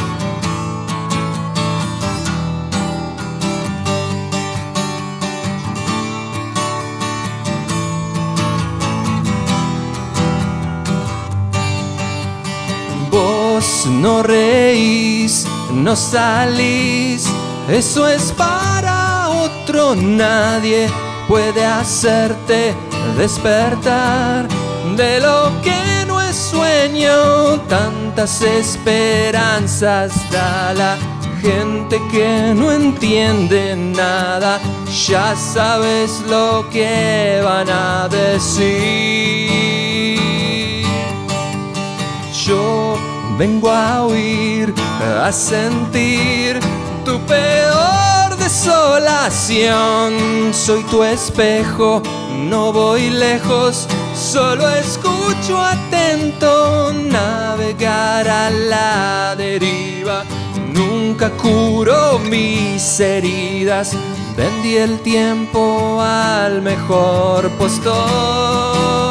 Speaker 2: Vos no reís, no salís, eso es para otro, nadie puede hacerte despertar de lo que no es sueño, tantas esperanzas da la gente que no entiende nada, ya sabes lo que van a decir. Yo vengo a oír, a sentir tu peor desolación. Soy tu espejo, no voy lejos, solo escucho atento navegar a la deriva. Nunca curo mis heridas, vendí el tiempo al mejor postor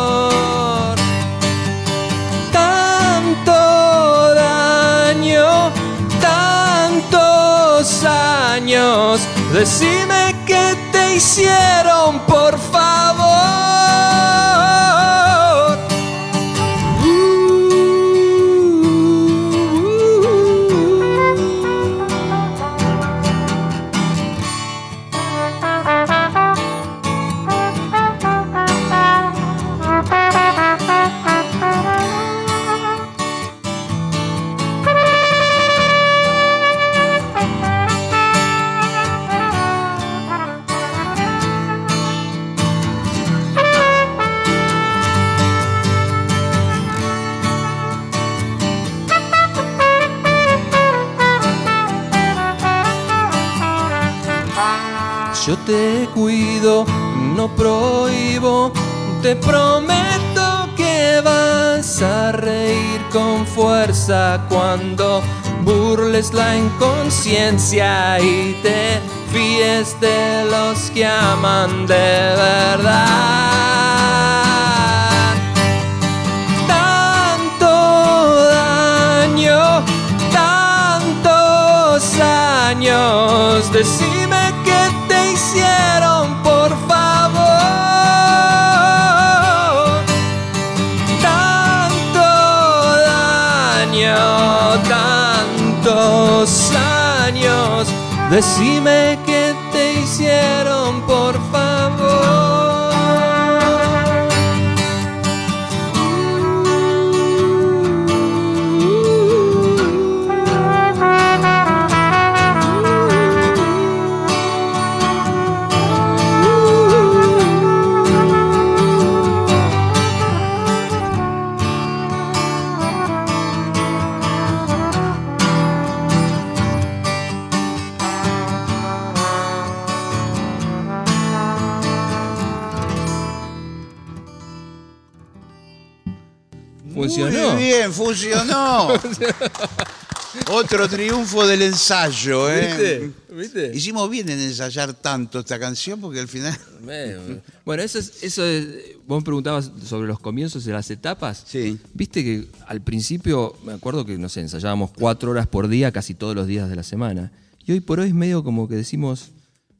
Speaker 2: tantos años. Decime qué te hicieron, por favor. No prohíbo, te prometo que vas a reír con fuerza cuando burles la inconsciencia y te fíes de los que aman de verdad. Tanto daño, tantos años, decime decime qué funcionó.
Speaker 1: Otro triunfo del ensayo, ¿eh?
Speaker 2: ¿Viste? ¿Viste?
Speaker 1: Hicimos bien en ensayar tanto esta canción porque al final.
Speaker 2: Bueno, eso es, eso es- vos me preguntabas sobre los comienzos de las etapas.
Speaker 1: Sí.
Speaker 2: Viste que al principio, me acuerdo que, no sé, ensayábamos cuatro horas por día casi todos los días de la semana. Y hoy por hoy es medio como que decimos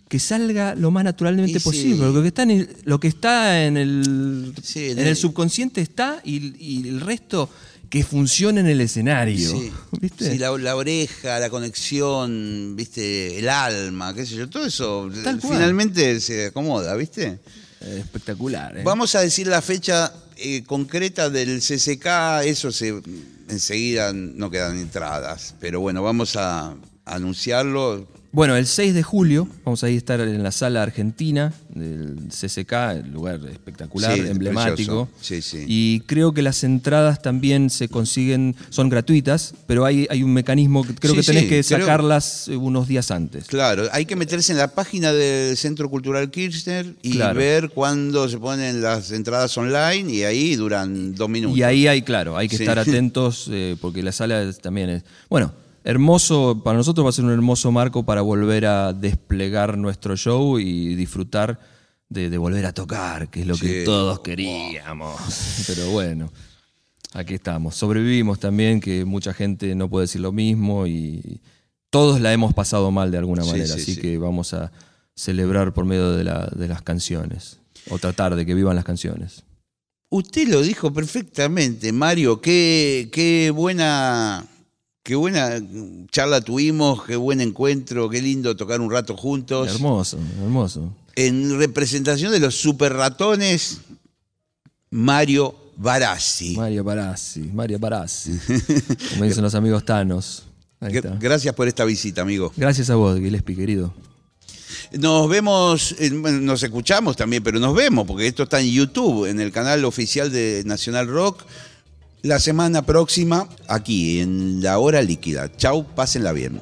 Speaker 2: que salga lo más naturalmente
Speaker 1: Y sí.
Speaker 2: posible. Lo que está en el, lo que está en el,
Speaker 1: Sí, en
Speaker 2: el
Speaker 1: el-
Speaker 2: subconsciente está y, y el resto que funcione en el escenario.
Speaker 1: Sí, [LAUGHS]
Speaker 2: ¿Viste?
Speaker 1: Sí, la, la oreja, la conexión, viste, el alma, qué sé yo, todo eso
Speaker 2: Tal cual.
Speaker 1: finalmente se acomoda, ¿viste?
Speaker 2: Eh, Espectacular. ¿eh?
Speaker 1: Vamos a decir la fecha eh, concreta del CCK, eso se enseguida no quedan entradas, pero bueno, vamos a anunciarlo.
Speaker 2: Bueno, el 6 de julio vamos a estar en la sala argentina del CCK, el lugar espectacular,
Speaker 1: Sí,
Speaker 2: emblemático.
Speaker 1: Sí, sí.
Speaker 2: Y creo que las entradas también se consiguen, son gratuitas, pero hay, hay un mecanismo que creo que tenés que sacarlas eh, unos días antes.
Speaker 1: Claro, hay que meterse en la página del Centro Cultural Kirchner y
Speaker 2: Claro.
Speaker 1: ver cuándo se ponen las entradas online y ahí duran dos minutos.
Speaker 2: Y ahí hay, claro, hay que estar [LAUGHS] atentos eh, porque la sala también es. Bueno, hermoso, para nosotros va a ser un hermoso marco para volver a desplegar nuestro show y disfrutar de, de volver a tocar, que es lo que todos queríamos. [LAUGHS] Pero bueno, aquí estamos. Sobrevivimos también, que mucha gente no puede decir lo mismo y todos la hemos pasado mal de alguna manera,
Speaker 1: sí,
Speaker 2: así
Speaker 1: sí.
Speaker 2: que vamos a celebrar por medio de, la- de las canciones. O tratar de que vivan las canciones.
Speaker 1: Usted lo dijo perfectamente, Mario. Qué, qué buena, qué buena charla tuvimos, qué buen encuentro, qué lindo tocar un rato juntos.
Speaker 2: Hermoso, hermoso.
Speaker 1: En representación de los super ratones, Mario Barassi.
Speaker 2: Mario Barassi, Mario Barassi. [LAUGHS] Como dicen los amigos Thanos. Ahí
Speaker 1: Gr-
Speaker 2: está.
Speaker 1: Gracias por esta visita, amigo.
Speaker 2: Gracias a vos, Gillespie, querido.
Speaker 1: Nos vemos, nos escuchamos también, pero nos vemos, porque esto está en YouTube, en el canal oficial de Nacional Rock. La semana próxima, aquí, en La Hora Líquida. Chau, pásenla bien.